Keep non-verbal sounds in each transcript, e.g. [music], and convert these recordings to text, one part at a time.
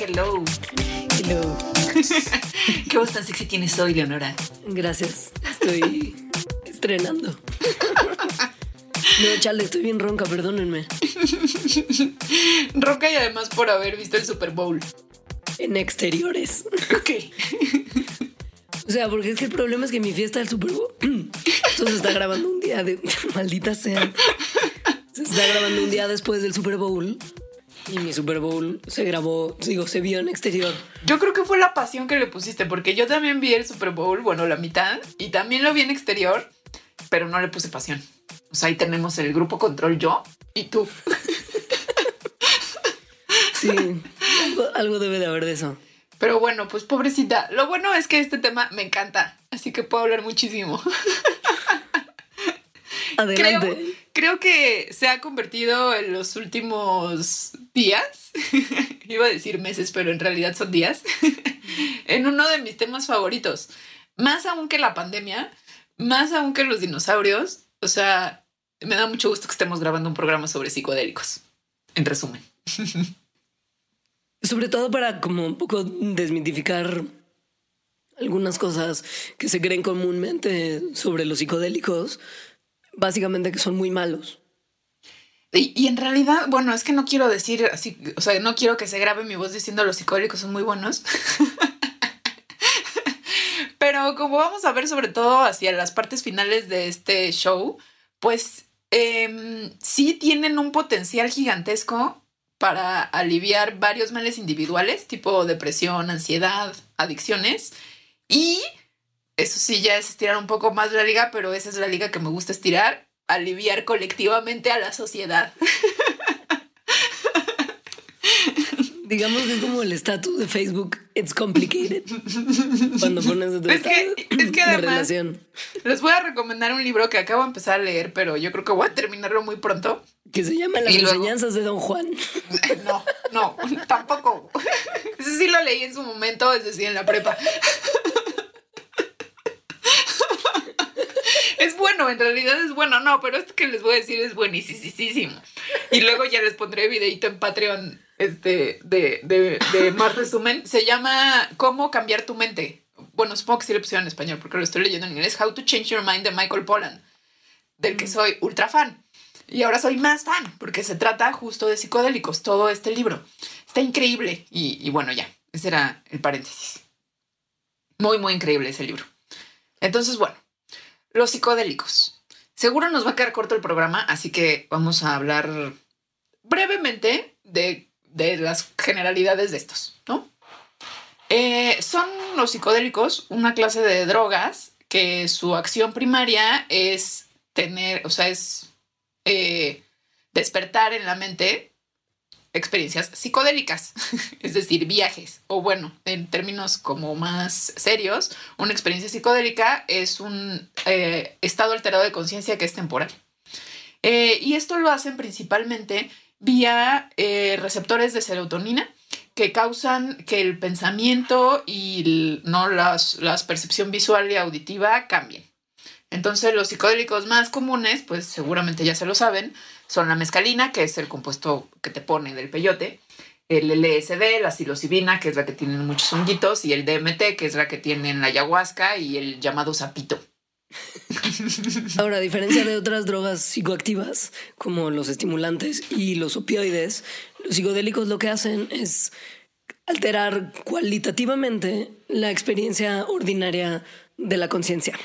Hello. Hello. [laughs] ¿Qué voz tan sexy tienes hoy, Leonora? Gracias. Estoy [laughs] estrenando. No, chale, estoy bien ronca, perdónenme. Roca y además por haber visto el Super Bowl. En exteriores. [laughs] Ok. O sea, porque es que el problema es que mi fiesta del Super Bowl. [clears throat] Esto se está grabando un día de. [laughs] Maldita sea. Se está grabando un día después del Super Bowl. Y mi Super Bowl se grabó, digo, se vio en exterior. Yo creo que fue la pasión que le pusiste, porque yo también vi el Super Bowl, bueno, la mitad, y también lo vi en exterior, pero no le puse pasión. O sea, ahí tenemos el grupo control yo y tú. [laughs] Sí, algo, algo debe de haber de eso. Pero bueno, pues pobrecita. Lo bueno es que este tema me encanta, así que puedo hablar muchísimo. [laughs] Adelante. Creo, creo que se ha convertido en los últimos días, [laughs] iba a decir meses, pero en realidad son días, [laughs] en uno de mis temas favoritos. Más aún que la pandemia, más aún que los dinosaurios. O sea, me da mucho gusto que estemos grabando un programa sobre psicodélicos. En resumen. Sobre todo para como un poco desmitificar algunas cosas que se creen comúnmente sobre los psicodélicos, básicamente que son muy malos. Y, en realidad, bueno, es que no quiero decir así, o sea, no quiero que se grabe mi voz diciendo los psicodélicos son muy buenos. [laughs] Pero como vamos a ver sobre todo hacia las partes finales de este show, pues eh, sí tienen un potencial gigantesco para aliviar varios males individuales, tipo depresión, ansiedad, adicciones. Y eso sí, ya es estirar un poco más la liga, pero esa es la liga que me gusta estirar, aliviar colectivamente a la sociedad. [laughs] Digamos que es como el estatus de Facebook, it's complicated. Cuando pones tu Es que, es que de además relación. les voy a recomendar un libro que acabo de empezar a leer, pero yo creo que voy a terminarlo muy pronto. Que se llama Las luego- enseñanzas de Don Juan. [laughs] No, no, [laughs] tampoco. [laughs] Ese sí lo leí en su momento, es decir, en la prepa. Es bueno, en realidad es bueno, no, pero esto que les voy a decir es buenísimo. Y luego ya les pondré videito en Patreon este, de, de, de [laughs] más resumen. Se llama ¿Cómo cambiar tu mente? Bueno, supongo que sí le pusieron en español porque lo estoy leyendo en inglés. How to Change Your Mind de Michael Pollan, del que soy ultra fan. Y ahora soy más fan porque se trata justo de psicodélicos, todo este libro. Está increíble. Y, y bueno, ya, ese era el paréntesis. Muy, muy increíble ese libro. Entonces, bueno, los psicodélicos. Seguro nos va a quedar corto el programa, así que vamos a hablar brevemente de, de las generalidades de estos, ¿no? Eh, son los psicodélicos una clase de drogas que su acción primaria es tener, o sea, es eh, despertar en la mente experiencias psicodélicas, [laughs] es decir, viajes, o bueno, en términos como más serios, una experiencia psicodélica es un eh, estado alterado de conciencia que es temporal. Y esto lo hacen principalmente vía eh, receptores de serotonina que causan que el pensamiento y no las, las percepción visual y auditiva cambien. Entonces los psicodélicos más comunes, pues seguramente ya se lo saben, son la mescalina, que es el compuesto que te pone del peyote, el LSD, la psilocibina, que es la que tienen muchos honguitos, y el DMT, que es la que tienen la ayahuasca y el llamado sapito. [laughs] Ahora, a diferencia de otras drogas psicoactivas, como los estimulantes y los opioides, los psicodélicos lo que hacen es alterar cualitativamente la experiencia ordinaria de la conciencia.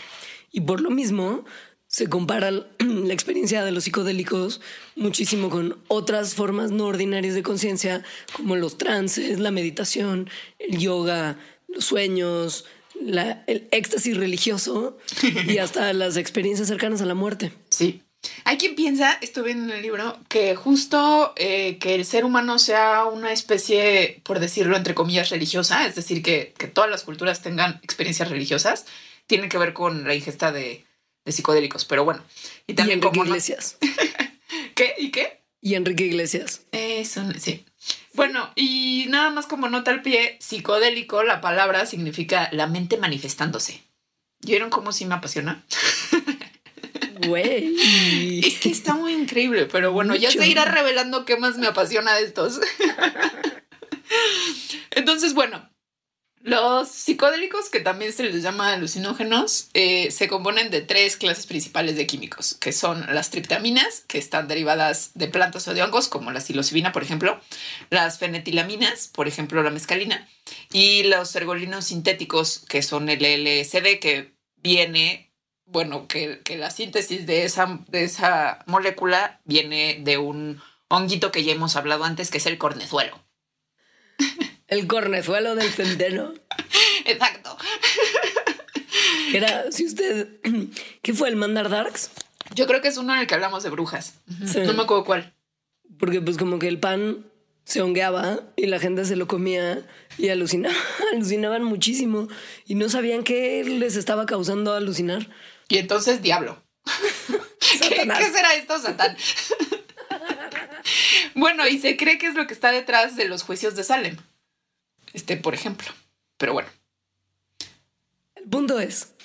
Y por lo mismo, se compara [clears throat] la experiencia de los psicodélicos muchísimo con otras formas no ordinarias de conciencia, como los trances, la meditación, el yoga, los sueños, la- el éxtasis religioso y [laughs] hasta las experiencias cercanas a la muerte. Sí. Hay quien piensa, estuve en el libro, que justo eh, que el ser humano sea una especie, por decirlo entre comillas, religiosa, es decir, que, que todas las culturas tengan experiencias religiosas, tiene que ver con la ingesta de, de psicodélicos. Pero bueno, y Y también Enrique como no- Iglesias. [laughs] ¿Qué? ¿Y qué? Y Enrique Iglesias. Eso, sí. Bueno, y nada más como nota al pie, psicodélico, la palabra significa la mente manifestándose. ¿Vieron cómo sí me apasiona? Güey. [laughs] Es que está muy increíble, pero bueno, ya se irá revelando qué más me apasiona de estos. [laughs] Entonces, bueno, los psicodélicos, que también se les llama alucinógenos, eh, se componen de tres clases principales de químicos, que son las triptaminas, que están derivadas de plantas o de hongos, como la psilocibina, por ejemplo, las fenetilaminas, por ejemplo, la mescalina, y los ergolinos sintéticos, que son el LSD, que viene, bueno, que, la síntesis de esa, de esa molécula viene de un honguito que ya hemos hablado antes, que es el cornezuelo. [laughs] El cornezuelo del centeno. [laughs] Exacto. [laughs] Era, si usted. [clears throat] ¿Qué fue el Mandar Darks? Yo creo que es uno en el que hablamos de brujas. Sí. No me acuerdo cuál. Porque, pues, como que el pan se hongueaba y la gente se lo comía y alucinaba, [laughs] alucinaban muchísimo y no sabían qué les estaba causando alucinar. Y entonces, diablo. ¿Qué, qué será esto, Satán? bueno, y se cree que es lo que está detrás de los juicios de Salem. Este, por ejemplo. Pero bueno. El punto es,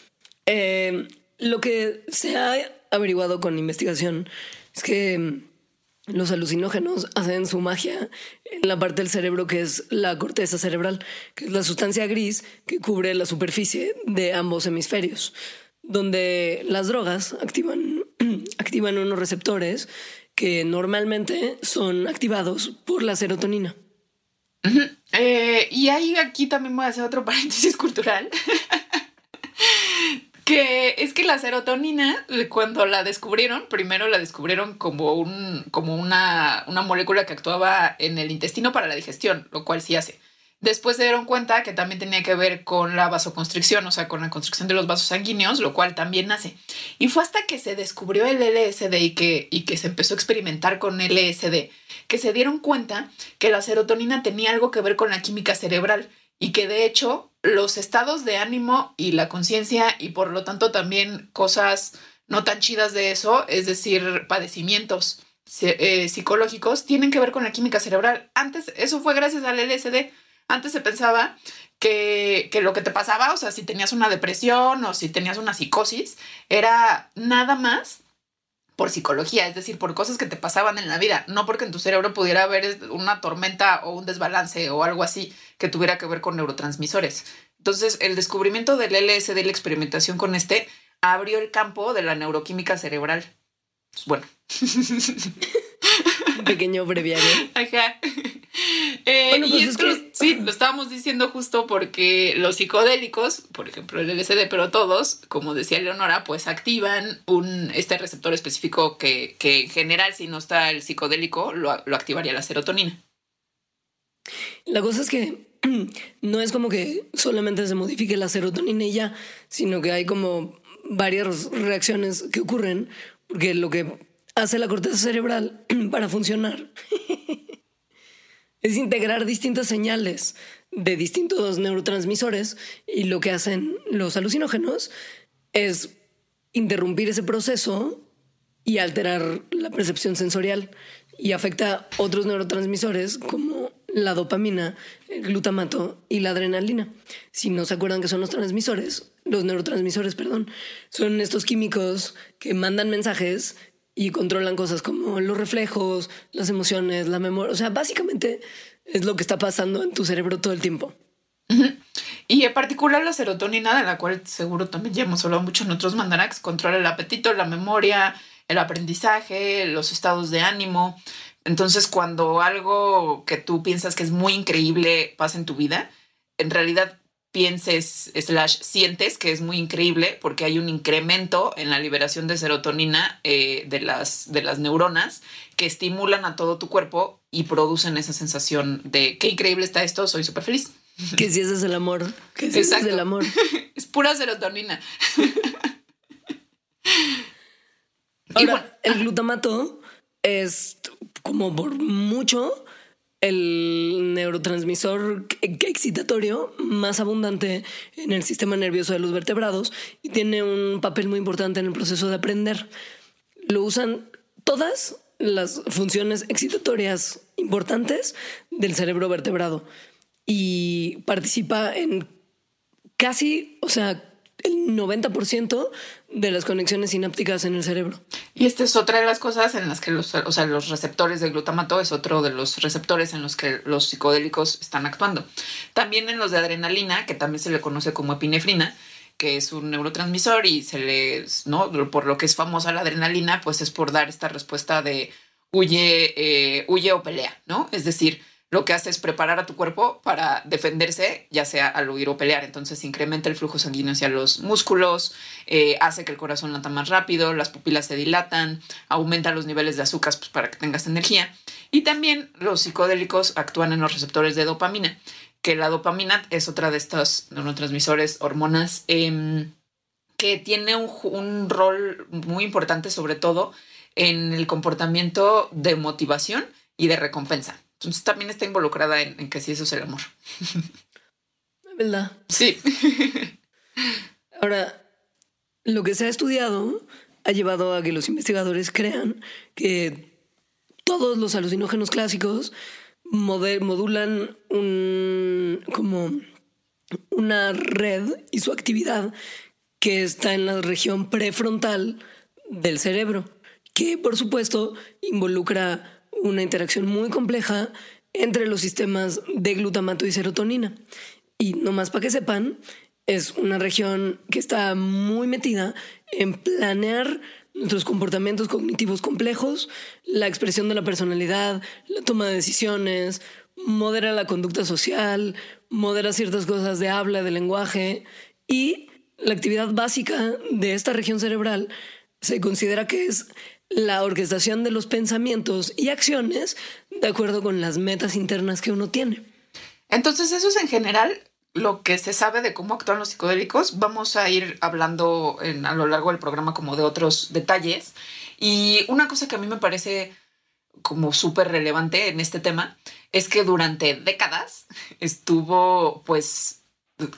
eh, lo que se ha averiguado con investigación es que mm, los alucinógenos hacen su magia en la parte del cerebro que es la corteza cerebral, que es la sustancia gris que cubre la superficie de ambos hemisferios, donde las drogas activan, [clears throat] activan unos receptores que normalmente son activados por la serotonina. Eh, y ahí aquí también voy a hacer otro [laughs] paréntesis cultural. [laughs] que es que la serotonina, cuando la descubrieron, primero la descubrieron como, un, como una, una molécula que actuaba en el intestino para la digestión, lo cual sí hace. Después se dieron cuenta que también tenía que ver con la vasoconstricción, o sea, con la constricción de los vasos sanguíneos, lo cual también hace. Y fue hasta que se descubrió el LSD y que, y que se empezó a experimentar con LSD, que se dieron cuenta que la serotonina tenía algo que ver con la química cerebral y que de hecho los estados de ánimo y la conciencia y por lo tanto también cosas no tan chidas de eso, es decir, padecimientos eh, psicológicos, tienen que ver con la química cerebral. Antes, eso fue gracias al LSD. Antes se pensaba que, que lo que te pasaba, o sea, si tenías una depresión o si tenías una psicosis, era nada más por psicología, es decir, por cosas que te pasaban en la vida, no porque en tu cerebro pudiera haber una tormenta o un desbalance o algo así que tuviera que ver con neurotransmisores. Entonces, el descubrimiento del LSD y la experimentación con este abrió el campo de la neuroquímica cerebral. Pues, bueno, [laughs] Un pequeño breviario. Ajá. [laughs] Eh, Bueno, y pues es que- sí, [laughs] lo estábamos diciendo justo porque los psicodélicos, por ejemplo el LSD, pero todos, como decía Leonora, pues activan un, este receptor específico que, que en general, si no está el psicodélico, lo, lo activaría la serotonina. La cosa es que [clears throat] no es como que solamente se modifique la serotonina y ya, sino que hay como varias reacciones que ocurren, porque lo que hace la corteza cerebral [clears throat] para funcionar [laughs] es integrar distintas señales de distintos neurotransmisores y lo que hacen los alucinógenos es interrumpir ese proceso y alterar la percepción sensorial y afecta otros neurotransmisores como la dopamina, el glutamato y la adrenalina. Si no se acuerdan que son los transmisores, los neurotransmisores, perdón, son estos químicos que mandan mensajes y controlan cosas como los reflejos, las emociones, la memoria. O sea, básicamente es lo que está pasando en tu cerebro todo el tiempo. Y en particular la serotonina, de la cual seguro también ya hemos hablado mucho en otros mandarax, controla el apetito, la memoria, el aprendizaje, los estados de ánimo. Entonces, cuando algo que tú piensas que es muy increíble pasa en tu vida, en realidad pienses slash sientes que es muy increíble porque hay un incremento en la liberación de serotonina eh, de, las, de las neuronas que estimulan a todo tu cuerpo y producen esa sensación de qué increíble está esto, soy súper feliz. [laughs] Que si ese es el amor, que si ese es el amor. [laughs] Es pura serotonina. Ahora, [laughs] bueno, el glutamato es como por mucho el neurotransmisor excitatorio más abundante en el sistema nervioso de los vertebrados y tiene un papel muy importante en el proceso de aprender. Lo usan todas las funciones excitatorias importantes del cerebro vertebrado y participa en casi, o sea, el 90% de las conexiones sinápticas en el cerebro. Y esta es otra de las cosas en las que los, o sea, los receptores de glutamato es otro de los receptores en los que los psicodélicos están actuando. También en los de adrenalina, que también se le conoce como epinefrina, que es un neurotransmisor y se le, ¿no? Por lo que es famosa la adrenalina, pues es por dar esta respuesta de huye, eh, huye o pelea, ¿no? Es decir, lo que hace es preparar a tu cuerpo para defenderse, ya sea al huir o pelear. Entonces incrementa el flujo sanguíneo hacia los músculos, eh, hace que el corazón lata más rápido, las pupilas se dilatan, aumenta los niveles de azúcar pues, para que tengas energía. Y también los psicodélicos actúan en los receptores de dopamina, que la dopamina es otra de estos neurotransmisores, hormonas, em, que tiene un, un rol muy importante sobre todo en el comportamiento de motivación y de recompensa. Entonces también está involucrada en, que sí eso es el amor. [laughs] ¿Verdad? Sí. Ahora, lo que se ha estudiado ha llevado a que los investigadores crean que todos los alucinógenos clásicos modulan un, como una red y su actividad que está en la región prefrontal del cerebro, que por supuesto involucra una interacción muy compleja entre los sistemas de glutamato y serotonina. Y nomás para que sepan, es una región que está muy metida en planear nuestros comportamientos cognitivos complejos, la expresión de la personalidad, la toma de decisiones, modera la conducta social, modera ciertas cosas de habla, de lenguaje y la actividad básica de esta región cerebral se considera que es la orquestación de los pensamientos y acciones de acuerdo con las metas internas que uno tiene. Entonces, eso es en general lo que se sabe de cómo actúan los psicodélicos. Vamos a ir hablando a lo largo del programa como de otros detalles. Y una cosa que a mí me parece como súper relevante en este tema es que durante décadas [laughs] estuvo pues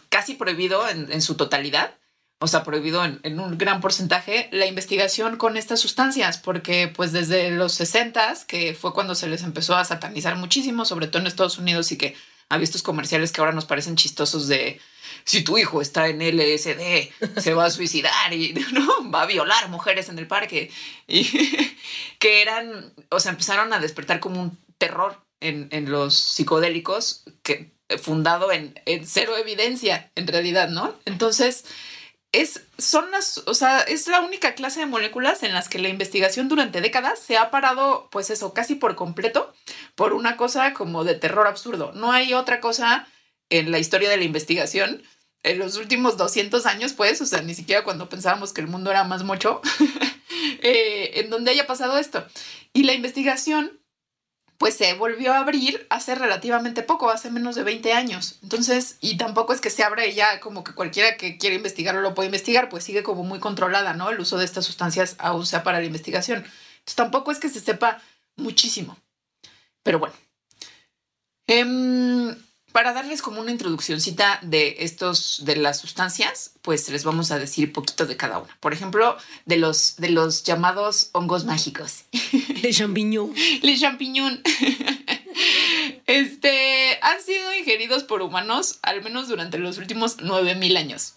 casi prohibido en su totalidad o sea, prohibido en, un gran porcentaje, la investigación con estas sustancias, porque pues desde los 60, que fue cuando se les empezó a satanizar muchísimo, sobre todo en Estados Unidos, y que había estos comerciales que ahora nos parecen chistosos de si tu hijo está en LSD, se va a suicidar y [laughs] no va a violar mujeres en el parque. Y [laughs] que eran, o sea, empezaron a despertar como un terror en, en los psicodélicos que fundado en, en cero evidencia, en realidad, ¿no? Entonces, es, son las, o sea, es la única clase de moléculas en las que la investigación durante décadas se ha parado, pues eso, casi por completo, por una cosa como de terror absurdo. No hay otra cosa en la historia de la investigación en los últimos 200 años, pues, o sea, ni siquiera cuando pensábamos que el mundo era más mucho, [laughs] eh, en donde haya pasado esto. Y la investigación pues se volvió a abrir hace relativamente poco, hace menos de 20 años. Entonces, y tampoco es que se abra ya como que cualquiera que quiera investigarlo lo puede investigar, pues sigue como muy controlada, ¿no? El uso de estas sustancias aún sea para la investigación. Entonces, tampoco es que se sepa muchísimo. Pero bueno. Em, para darles como una introduccióncita de estos, de las sustancias, pues les vamos a decir poquito de cada una. Por ejemplo, de los, de los llamados hongos mágicos. Le champignon. Le [laughs] champignon. [laughs] Este, han sido ingeridos por humanos al menos durante los últimos 9000 años.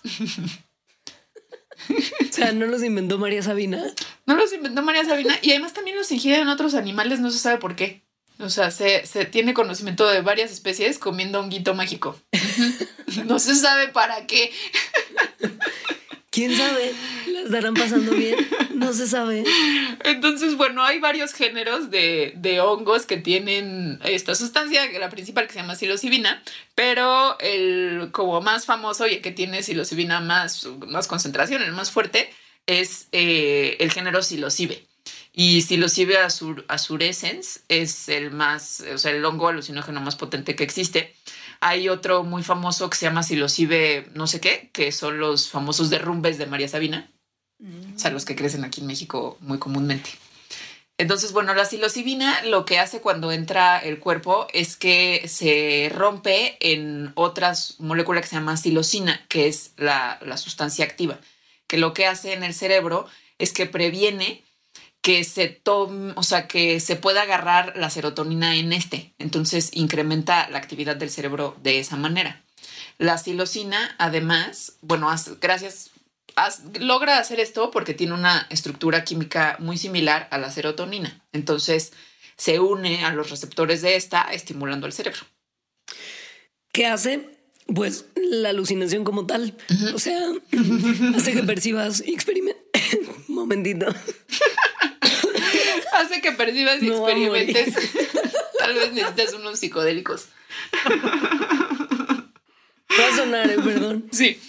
O sea, no los inventó María Sabina. No los inventó María Sabina y además también los ingieren otros animales, no se sabe por qué. O sea, se, tiene conocimiento de varias especies comiendo un guito mágico. [laughs] no se sabe para qué. ¿Quién sabe? ¿La estarán pasando bien? No se sabe. Entonces, bueno, hay varios géneros de, hongos que tienen esta sustancia, la principal que se llama psilocibina, pero el como más famoso y el que tiene psilocibina más, más concentración, el más fuerte, es eh, el género psilocibe. Y psilocybe azur, azurescens es el más, o sea, el hongo alucinógeno más potente que existe. Hay otro muy famoso que se llama psilocybe no sé qué, que son los famosos derrumbes de María Sabina. O sea, los que crecen aquí en México muy comúnmente. Entonces, bueno, la psilocibina lo que hace cuando entra el cuerpo es que se rompe en otras moléculas que se llama psilocina, que es la, la sustancia activa, que lo que hace en el cerebro es que previene que se tome, o sea, que se pueda agarrar la serotonina en este. Entonces incrementa la actividad del cerebro de esa manera. La psilocina, además, bueno, gracias, logra hacer esto porque tiene una estructura química muy similar a la serotonina. Entonces se une a los receptores de esta, estimulando el cerebro. ¿Qué hace? Pues la alucinación como tal. O sea, [laughs] hace que percibas y. [laughs] Momentito. [laughs] hace que percibas y experimentes. [laughs] Tal vez necesitas unos psicodélicos. Va a sonar, eh, perdón. Sí.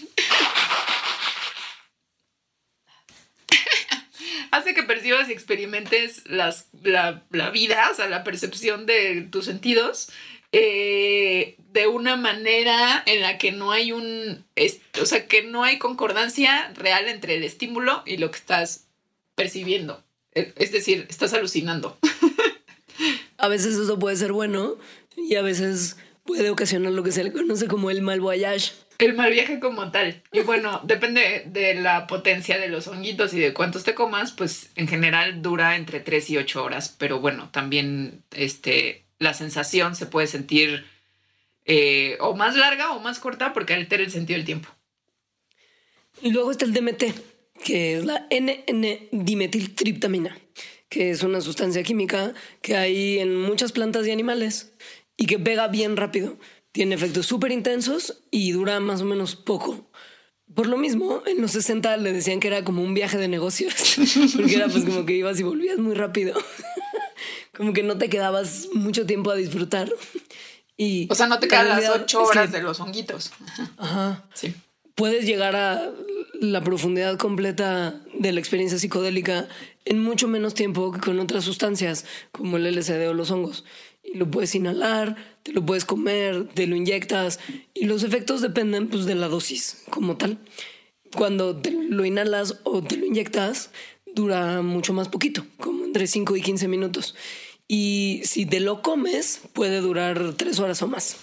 Hace que percibas y experimentes las, la, la, vida, o sea, la percepción de tus sentidos eh, de una manera en la que no hay un, o sea, que no hay concordancia real entre el estímulo y lo que estás percibiendo. Es decir, estás alucinando. A veces eso puede ser bueno y a veces puede ocasionar lo que se le conoce como el mal voyage. El mal viaje como tal. Y bueno, depende de la potencia de los honguitos y de cuántos te comas, pues en general dura entre 3 y 8 horas. Pero bueno, también este, la sensación se puede sentir eh, o más larga o más corta porque altera el sentido del tiempo. Y luego está el DMT, que es la NN-dimetiltriptamina, que es una sustancia química que hay en muchas plantas y animales y que pega bien rápido. Tiene efectos súper intensos y dura más o menos poco. Por lo mismo, en los 60 le decían que era como un viaje de negocios, [laughs] porque era pues como que ibas y volvías muy rápido [laughs] como que no te quedabas mucho tiempo a disfrutar. Y o sea, no te quedan las ocho horas de los honguitos. Ajá. Sí. Puedes llegar a la profundidad completa de la experiencia psicodélica en mucho menos tiempo que con otras sustancias como el LSD o los hongos. Y lo puedes inhalar, te lo puedes comer, te lo inyectas y los efectos dependen pues, de la dosis como tal. Cuando te lo inhalas o te lo inyectas, dura mucho más poquito, como entre 5 y 15 minutos. Y si te lo comes, puede durar tres horas o más.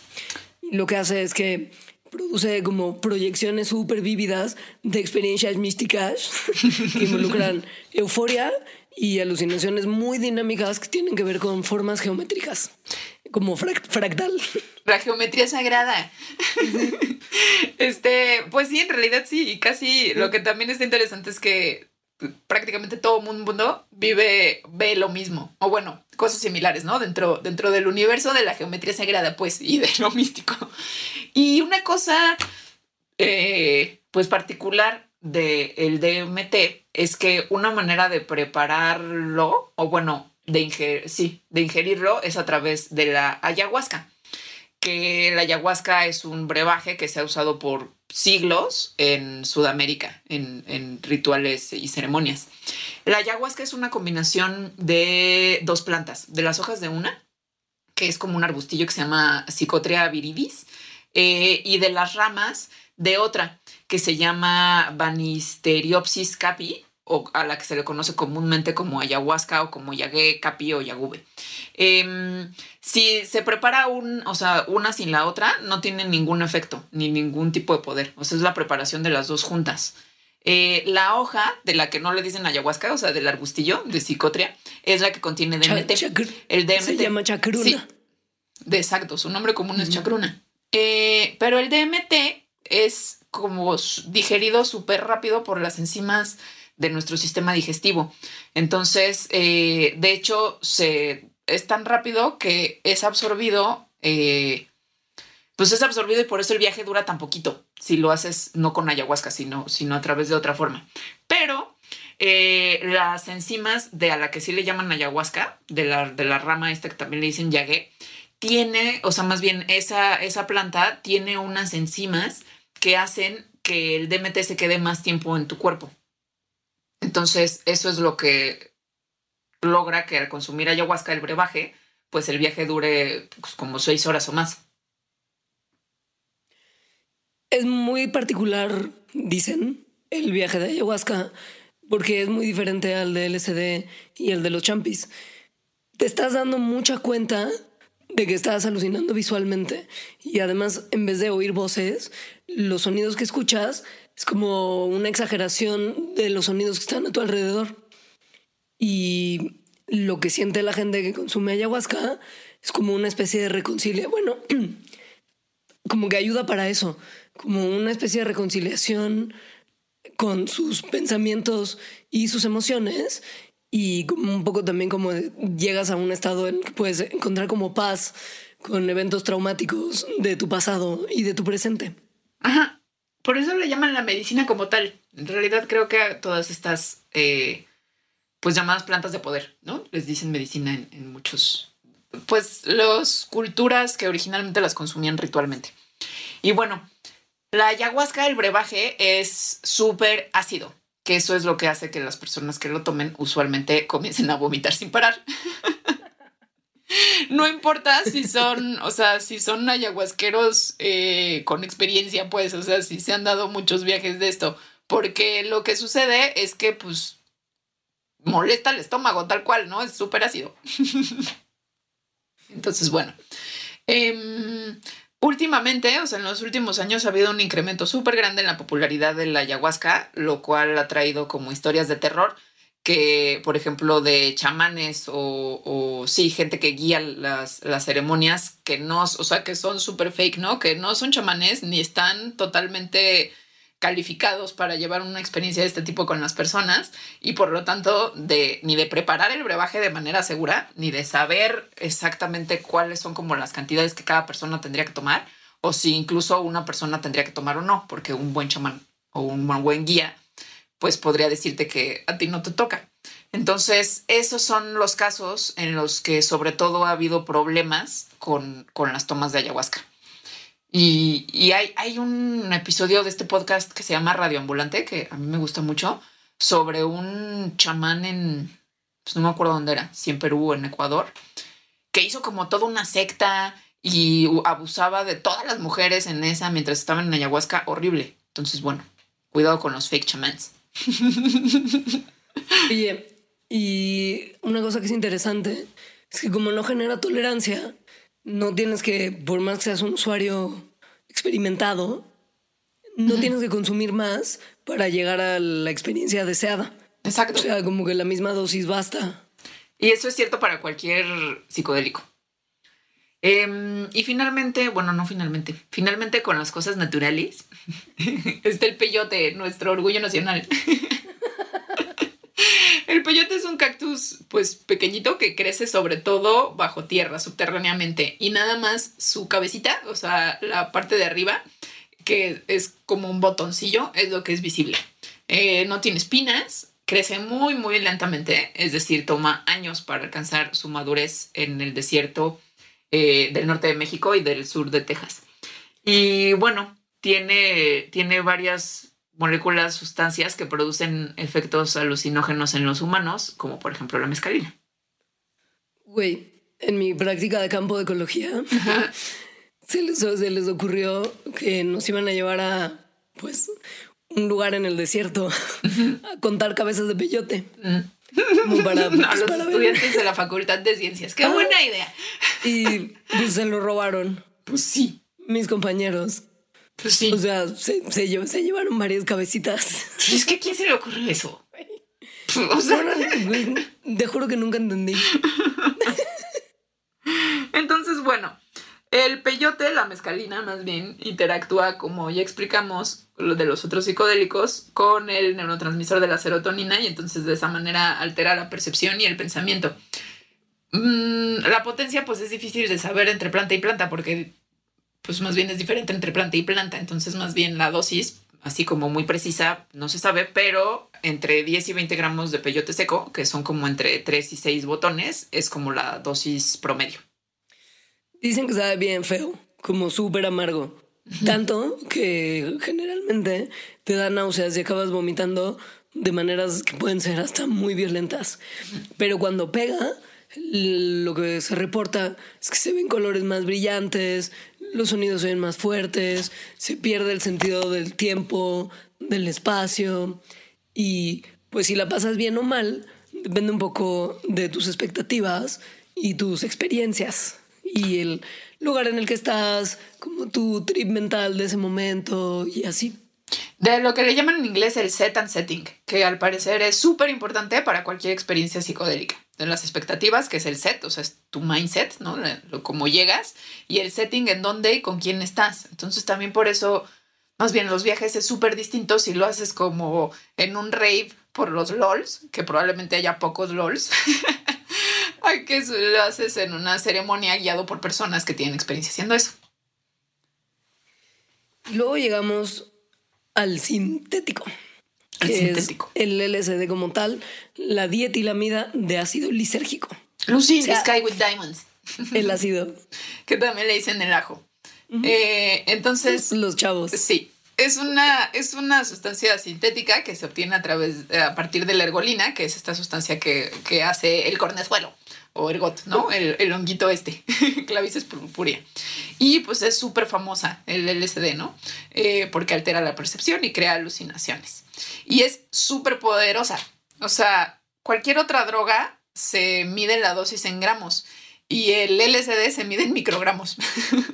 lo que hace es que produce como proyecciones súper vívidas de experiencias místicas que involucran [laughs] euforia y alucinaciones muy dinámicas que tienen que ver con formas geométricas, como fractal. La geometría sagrada. [laughs] este, pues sí, en realidad sí, y casi lo que también está interesante es que prácticamente todo mundo vive, ve lo mismo, o bueno, cosas similares, ¿no? Dentro, dentro del universo de la geometría sagrada, pues, y de lo [laughs] místico. Y una cosa, eh, pues, particular del DMT es que una manera de prepararlo, o bueno, de, ingerir, sí, de ingerirlo es a través de la ayahuasca que la ayahuasca es un brebaje que se ha usado por siglos en Sudamérica, en, rituales y ceremonias. La ayahuasca es una combinación de dos plantas, de las hojas de una, que es como un arbustillo que se llama Psychotria viridis, eh, y de las ramas de otra, que se llama Banisteriopsis capi, o a la que se le conoce comúnmente como ayahuasca o como yagué, capi o yagube. Em, si se prepara un, o sea, una sin la otra, no tiene ningún efecto ni ningún tipo de poder. O sea, es la preparación de las dos juntas. Eh, la hoja de la que no le dicen ayahuasca, o sea, del arbustillo de psicotria, es la que contiene DMT. el DMT se llama chacruna. Sí, de exacto, su nombre común es chacruna. Eh, pero el DMT es como digerido súper rápido por las enzimas de nuestro sistema digestivo. Entonces, eh, de hecho, se, es tan rápido que es absorbido, eh, pues es absorbido y por eso el viaje dura tan poquito, si lo haces no con ayahuasca, sino, sino a través de otra forma. Pero eh, las enzimas de a la que sí le llaman ayahuasca, de la, de la rama esta que también le dicen yagué, tiene, o sea, más bien esa, esa planta tiene unas enzimas que hacen que el DMT se quede más tiempo en tu cuerpo. Entonces, eso es lo que logra que al consumir ayahuasca, el brebaje, pues el viaje dure pues, como seis horas o más. Es muy particular, dicen, el viaje de ayahuasca, porque es muy diferente al de LSD y el de los champis. Te estás dando mucha cuenta de que estás alucinando visualmente y además en vez de oír voces, los sonidos que escuchas es como una exageración de los sonidos que están a tu alrededor. Y lo que siente la gente que consume ayahuasca es como una especie de reconciliación. Bueno, [clears throat] como que ayuda para eso, como una especie de reconciliación con sus pensamientos y sus emociones y como un poco también como llegas a un estado en que puedes encontrar como paz con eventos traumáticos de tu pasado y de tu presente. Ajá. Por eso le llaman la medicina como tal. En realidad creo que todas estas, eh, pues llamadas plantas de poder, ¿no? Les dicen medicina en, en muchos, pues las culturas que originalmente las consumían ritualmente. Y bueno, la ayahuasca, el brebaje, es súper ácido, que eso es lo que hace que las personas que lo tomen usualmente comiencen a vomitar sin parar. [laughs] no importa si son, o sea, si son ayahuasqueros eh, con experiencia, pues, o sea, si se han dado muchos viajes de esto, porque lo que sucede es que, pues, molesta el estómago tal cual, ¿no? Es súper ácido. [laughs] Entonces, bueno. Eh, Últimamente, o sea, en los últimos años ha habido un incremento súper grande en la popularidad de la ayahuasca, lo cual ha traído como historias de terror que, por ejemplo, de chamanes o, o sí, gente que guía las, las, ceremonias que no, o sea, que son súper fake, ¿no? Que no son chamanes ni están totalmente calificados para llevar una experiencia de este tipo con las personas y por lo tanto de ni de preparar el brebaje de manera segura ni de saber exactamente cuáles son como las cantidades que cada persona tendría que tomar o si incluso una persona tendría que tomar o no porque un buen chamán o un buen guía pues podría decirte que a ti no te toca. Entonces, esos son los casos en los que sobre todo ha habido problemas con, con las tomas de ayahuasca. Y, hay, hay, un episodio de este podcast que se llama Radioambulante, que a mí me gusta mucho, sobre un chamán en, pues no me acuerdo dónde era, si en Perú o en Ecuador, que hizo como toda una secta y abusaba de todas las mujeres en esa mientras estaban en ayahuasca, horrible. Entonces, bueno, cuidado con los fake chamans. [laughs] Oye, y una cosa que es interesante es que como no genera tolerancia, no tienes que, por más que seas un usuario experimentado, no tienes que consumir más para llegar a la experiencia deseada. Exacto. O sea, como que la misma dosis basta. Y eso es cierto para cualquier psicodélico. Eh, y finalmente, bueno, no finalmente, finalmente con las cosas naturales, [laughs] está el peyote, nuestro orgullo nacional. [laughs] El peyote es un cactus pues pequeñito que crece sobre todo bajo tierra, subterráneamente y nada más su cabecita, o sea, la parte de arriba, que es como un botoncillo, es lo que es visible. Eh, no tiene espinas, crece muy muy lentamente, es decir, toma años para alcanzar su madurez en el desierto eh, del norte de México y del sur de Texas. Y bueno, tiene, tiene varias moléculas, sustancias que producen efectos alucinógenos en los humanos, como por ejemplo la mescalina. Güey, en mi práctica de campo de ecología, [laughs] se les, se les ocurrió que nos iban a llevar a, pues, un lugar en el desierto [laughs] a contar cabezas de peyote. [laughs] para, pues, a los estudiantes de la Facultad de Ciencias. ¡Qué ah, buena idea! Y pues se lo robaron. Pues sí. Mis compañeros. Pues sí. O sea, se, se, llevaron varias cabecitas. Es que ¿quién se le ocurrió eso? O sea, te juro que nunca entendí. [laughs] Entonces, bueno, el peyote, la mezcalina más bien, interactúa, como ya explicamos, lo de los otros psicodélicos, con el neurotransmisor de la serotonina y entonces de esa manera altera la percepción y el pensamiento. Mm, la potencia, pues es difícil de saber entre planta y planta porque pues más bien es diferente entre planta y planta. Entonces, más bien la dosis, así como muy precisa, no se sabe, pero entre 10 y 20 gramos de peyote seco, que son como entre 3 y 6 botones, es como la dosis promedio. Dicen que sabe bien feo, como súper amargo. Tanto que generalmente te da náuseas y acabas vomitando de maneras que pueden ser hasta muy violentas. Pero cuando pega, lo que se reporta es que se ven colores más brillantes, los sonidos se ven más fuertes, se pierde el sentido del tiempo, del espacio y pues si la pasas bien o mal, depende un poco de tus expectativas y tus experiencias y el lugar en el que estás, como tu trip mental de ese momento y así. de lo que le llaman en inglés el set and setting, que al parecer es súper importante para cualquier experiencia psicodélica. De las expectativas, que es el set, o sea, es tu mindset, ¿no? Lo, cómo llegas, y el setting en dónde y con quién estás. Entonces también por eso, más bien los viajes es súper distinto si lo haces como en un rave por los LOLs, que probablemente haya pocos LOLs. [laughs] Hay que lo haces en una ceremonia guiado por personas que tienen experiencia haciendo eso. Luego llegamos al sintético. El sintético. el LSD como tal, la dietilamida de ácido lisérgico. Lucy Sky with Diamonds. El ácido. [laughs] que también le dicen el ajo. Eh, entonces. Los chavos. Sí. Es una, es una sustancia sintética que se obtiene a través, a partir de la ergolina, que es esta sustancia que, que hace el cornezuelo o ergot, ¿no? El, el honguito este, [laughs] clavices purpurea. Y pues es súper famosa el LSD, ¿no? Eh, porque altera la percepción y crea alucinaciones. Y es súper poderosa. O sea, cualquier otra droga se mide la dosis en gramos y el LSD se mide en microgramos.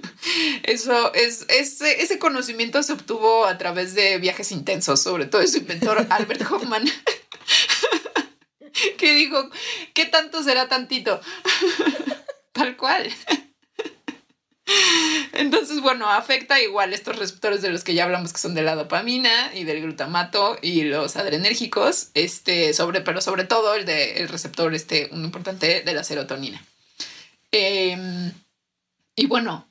[laughs] Eso es, ese, ese conocimiento se obtuvo a través de viajes intensos, sobre todo de su inventor [laughs] Albert Hoffman. [laughs] que dijo, ¿qué tanto será tantito? Tal cual. Entonces, bueno, afecta igual estos receptores de los que ya hablamos que son de la dopamina y del glutamato y los adrenérgicos, este, sobre, pero sobre todo el de receptor, este, un importante de la serotonina. Em, y bueno,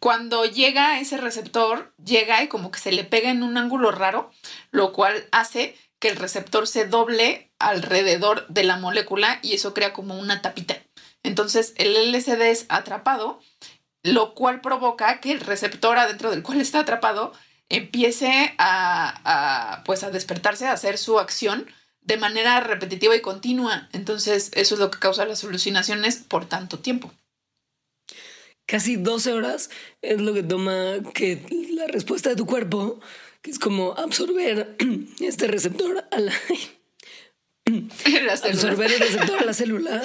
cuando llega ese receptor, llega y como que se le pega en un ángulo raro, lo cual hace que el receptor se doble alrededor de la molécula y eso crea como una tapita. Entonces el LSD es atrapado, lo cual provoca que el receptor adentro del cual está atrapado empiece a, pues a despertarse, a hacer su acción de manera repetitiva y continua. Entonces eso es lo que causa las alucinaciones por tanto tiempo. Casi 12 horas es lo que toma que la respuesta de tu cuerpo que es como absorber [clears throat] este receptor a la, [clears throat] absorber el receptor a la célula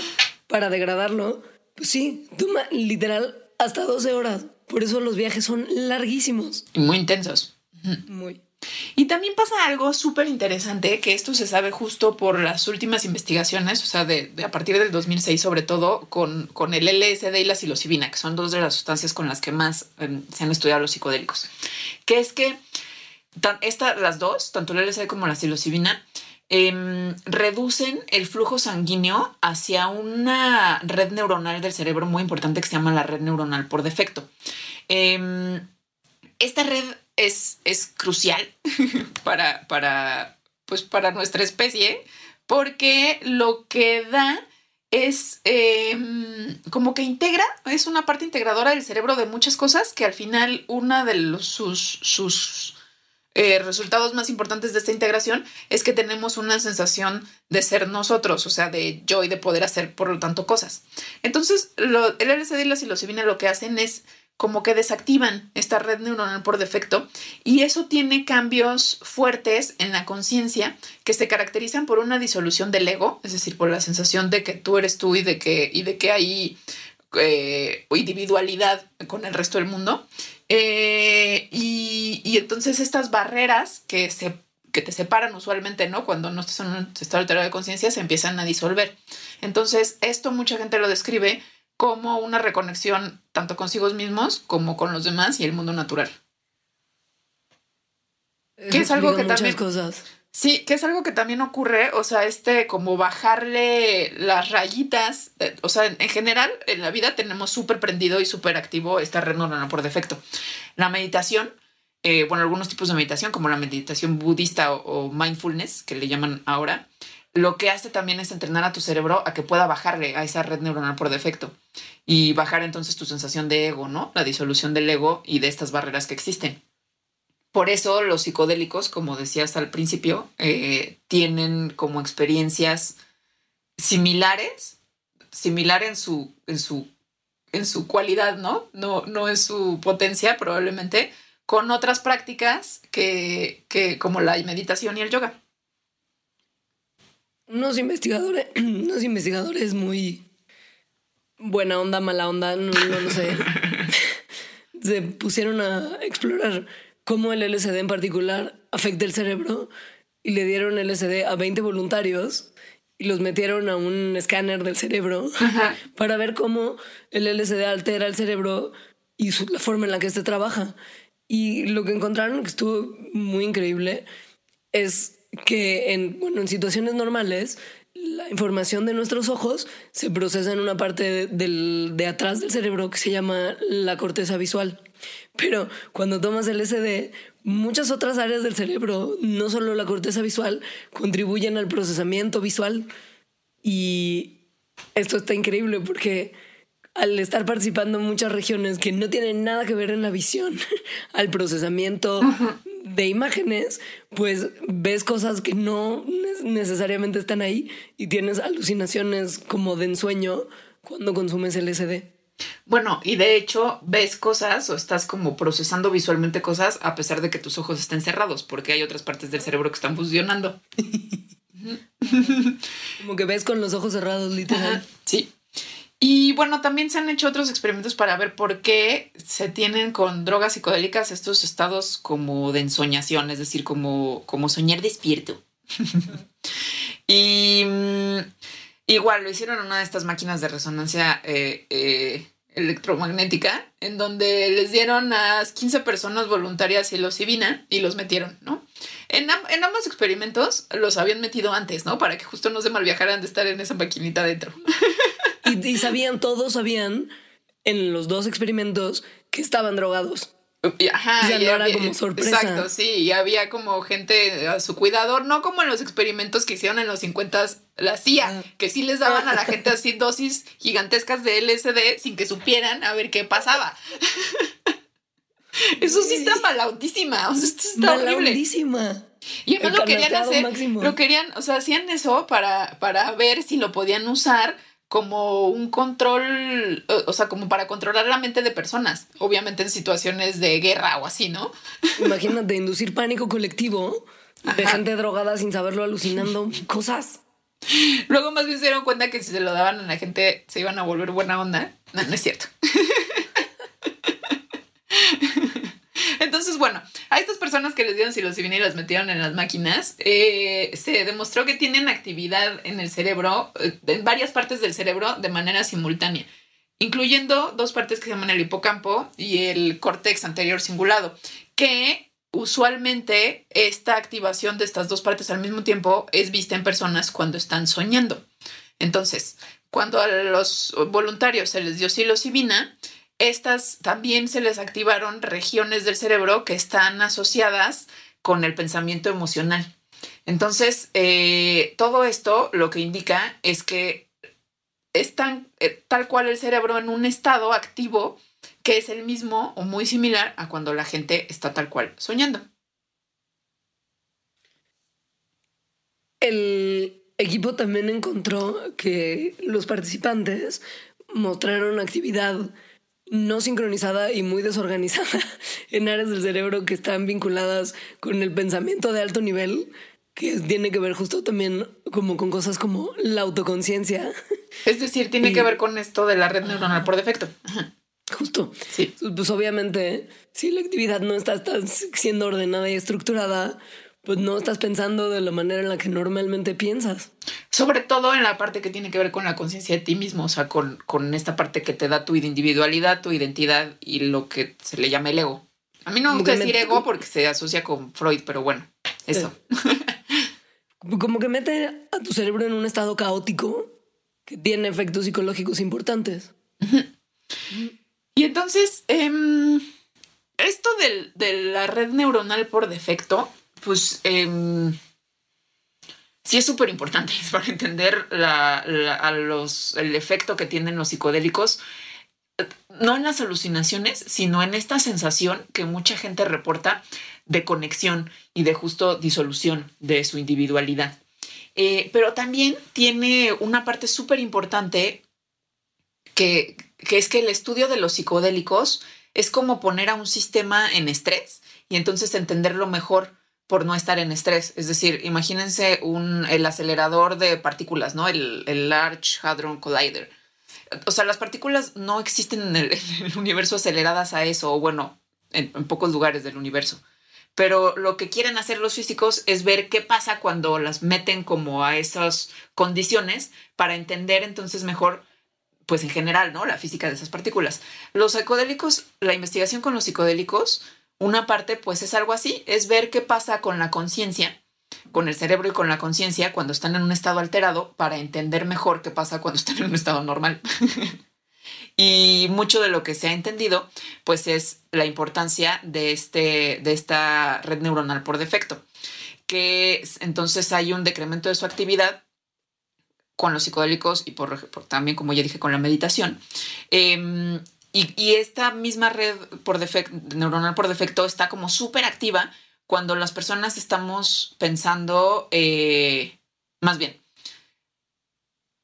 para degradarlo. Pues sí, toma literal hasta 12 horas. Por eso los viajes son larguísimos. Y muy intensos. Muy. Y también pasa algo súper interesante, que esto se sabe justo por las últimas investigaciones, o sea, de, a partir del 2006 sobre todo, con, con, el LSD y la psilocibina, que son dos de las sustancias con las que más em, se han estudiado los psicodélicos, que es que esta, las dos, tanto el LSD como la psilocibina, em, reducen el flujo sanguíneo hacia una red neuronal del cerebro muy importante que se llama la red neuronal por defecto. Em, esta red es, es crucial [laughs] para, para, pues para nuestra especie porque lo que da es em, como que integra, es una parte integradora del cerebro de muchas cosas que al final una de los, sus, sus eh, resultados más importantes de esta integración es que tenemos una sensación de ser nosotros, o sea, de yo y de poder hacer, por lo tanto, cosas. Entonces, lo, el LSD y la psilocibina lo que hacen es como que desactivan esta red neuronal por defecto y eso tiene cambios fuertes en la conciencia que se caracterizan por una disolución del ego, es decir, por la sensación de que tú eres tú y de que, y de que hay eh, individualidad con el resto del mundo eh, y, entonces estas barreras que, se, que te separan usualmente, ¿no? Cuando no estás en un estado alterado de conciencia, se empiezan a disolver. Entonces, esto mucha gente lo describe como una reconexión tanto consigo mismos como con los demás y el mundo natural. Que es algo que también... Cosas. Sí, que es algo que también ocurre, o sea, este como bajarle las rayitas, eh, o sea, en, general en la vida tenemos súper prendido y súper activo esta red neuronal por defecto. La meditación, eh, bueno, algunos tipos de meditación como la meditación budista o, mindfulness, que le llaman ahora, lo que hace también es entrenar a tu cerebro a que pueda bajarle a esa red neuronal por defecto y bajar entonces tu sensación de ego, ¿no? La disolución del ego y de estas barreras que existen. Por eso los psicodélicos, como decías al principio, eh, tienen como experiencias similares, similar en su, en su, en su cualidad, ¿no? ¿no? No en su potencia, probablemente, con otras prácticas que, que como la meditación y el yoga. Unos investigadores, [clears throat] unos investigadores muy buena onda, mala onda, no, no, no sé, [laughs] se pusieron a explorar cómo el LSD en particular afecta el cerebro y le dieron LSD a 20 voluntarios y los metieron a un escáner del cerebro [laughs] para ver cómo el LSD altera el cerebro y la forma en la que este trabaja. Y lo que encontraron, que estuvo muy increíble, es que en, bueno, en situaciones normales la información de nuestros ojos se procesa en una parte del, de atrás del cerebro que se llama la corteza visual. Pero cuando tomas el SD, muchas otras áreas del cerebro, no solo la corteza visual, contribuyen al procesamiento visual. Y esto está increíble porque al estar participando en muchas regiones que no tienen nada que ver en la visión, [laughs] al procesamiento de imágenes, pues ves cosas que no necesariamente están ahí y tienes alucinaciones como de ensueño cuando consumes LSD. Bueno, y de hecho ves cosas o estás como procesando visualmente cosas a pesar de que tus ojos estén cerrados, porque hay otras partes del cerebro que están funcionando. como que ves con los ojos cerrados, literal. sí. Y bueno, también se han hecho otros experimentos para ver por qué se tienen con drogas psicodélicas estos estados como de ensoñación, es decir, como, como soñar despierto. [laughs] y mm, igual lo hicieron en una de estas máquinas de resonancia eh, eh, electromagnética, en donde les dieron a 15 personas voluntarias psilocibina y los metieron, ¿no? En, en, ambos experimentos los habían metido antes, ¿no? Para que justo no se malviajaran de estar en esa maquinita dentro. [laughs] Y, sabían, todos sabían en los dos experimentos que estaban drogados. Ajá, y era como sorpresa. Exacto, sí, y había como gente a su cuidador, no como en los experimentos que hicieron en los 50 la CIA, ah. que sí les daban a la [laughs] gente así dosis gigantescas de LSD sin que supieran a ver qué pasaba. [laughs] Eso sí está malautísima, o sea, esto está horrible. Y además lo querían hacer, lo querían, o sea, hacían eso para, para ver si lo podían usar como un control, o sea, como para controlar la mente de personas, obviamente en situaciones de guerra o así, ¿no? [laughs] Imagínate, inducir pánico colectivo de gente drogada sin saberlo, alucinando cosas. Luego más bien se dieron cuenta que si se lo daban a la gente se iban a volver buena onda. No, no es cierto. [laughs] Entonces, bueno, a estas personas que les dieron psilocibina y las metieron en las máquinas, eh, se demostró que tienen actividad en el cerebro, eh, en varias partes del cerebro de manera simultánea, incluyendo dos partes que se llaman el hipocampo y el córtex anterior cingulado, que usualmente esta activación de estas dos partes al mismo tiempo es vista en personas cuando están soñando. Entonces, cuando a los voluntarios se les dio psilocibina, estas también se les activaron regiones del cerebro que están asociadas con el pensamiento emocional. Entonces, eh, todo esto lo que indica es que están eh, tal cual el cerebro en un estado activo que es el mismo o muy similar a cuando la gente está tal cual soñando. El equipo también encontró que los participantes mostraron actividad no sincronizada y muy desorganizada [laughs] en áreas del cerebro que están vinculadas con el pensamiento de alto nivel, que tiene que ver justo también como con cosas como la autoconciencia. [laughs] Es decir, tiene que ver con esto de la red neuronal por defecto. Justo. Sí. Pues obviamente, si la actividad no está, está siendo ordenada y estructurada, pues no estás pensando de la manera en la que normalmente piensas. Sobre todo en la parte que tiene que ver con la conciencia de ti mismo, o sea, con, con, esta parte que te da tu individualidad, tu identidad y lo que se le llama el ego. A mí no me gusta decir ego porque se asocia con Freud, pero bueno, eso. [laughs] Como que mete a tu cerebro en un estado caótico que tiene efectos psicológicos importantes. Y entonces, em, esto de la red neuronal por defecto pues em, sí es súper importante [laughs] para entender el efecto que tienen los psicodélicos, no en las alucinaciones, sino en esta sensación que mucha gente reporta de conexión y de justo disolución de su individualidad. Eh, pero también tiene una parte súper importante que, que es que el estudio de los psicodélicos es como poner a un sistema en estrés y entonces entenderlo mejor por no estar en estrés. Es decir, imagínense un, el acelerador de partículas, ¿no? El, Large Hadron Collider. O sea, las partículas no existen en el, [laughs] universo aceleradas a eso, o bueno, en, pocos lugares del universo. pero lo que quieren hacer los físicos es ver qué pasa cuando las meten como a esas condiciones para entender entonces mejor pues en general, ¿no? La física de esas partículas. Los psicodélicos, la investigación con los psicodélicos, una parte pues es algo así, es ver qué pasa con la conciencia, con el cerebro y con la conciencia cuando están en un estado alterado para entender mejor qué pasa cuando están en un estado normal. [laughs] y mucho de lo que se ha entendido pues es la importancia de, este, de esta red neuronal por defecto, que entonces hay un decremento de su actividad con los psicodélicos y por, también, como ya dije, con la meditación. Em, y, esta misma red por neuronal por defecto está como súper activa cuando las personas estamos pensando, eh, más bien,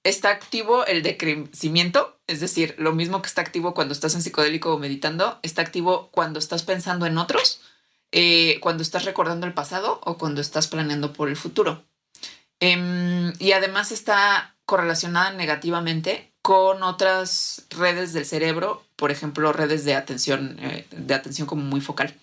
está activo el decrecimiento, es decir, lo mismo que está activo cuando estás en psicodélico o meditando, está activo cuando estás pensando en otros, eh, cuando estás recordando el pasado o cuando estás planeando por el futuro. Em, y además está correlacionada negativamente con otras redes del cerebro, por ejemplo, redes de atención, eh, de atención como muy focal.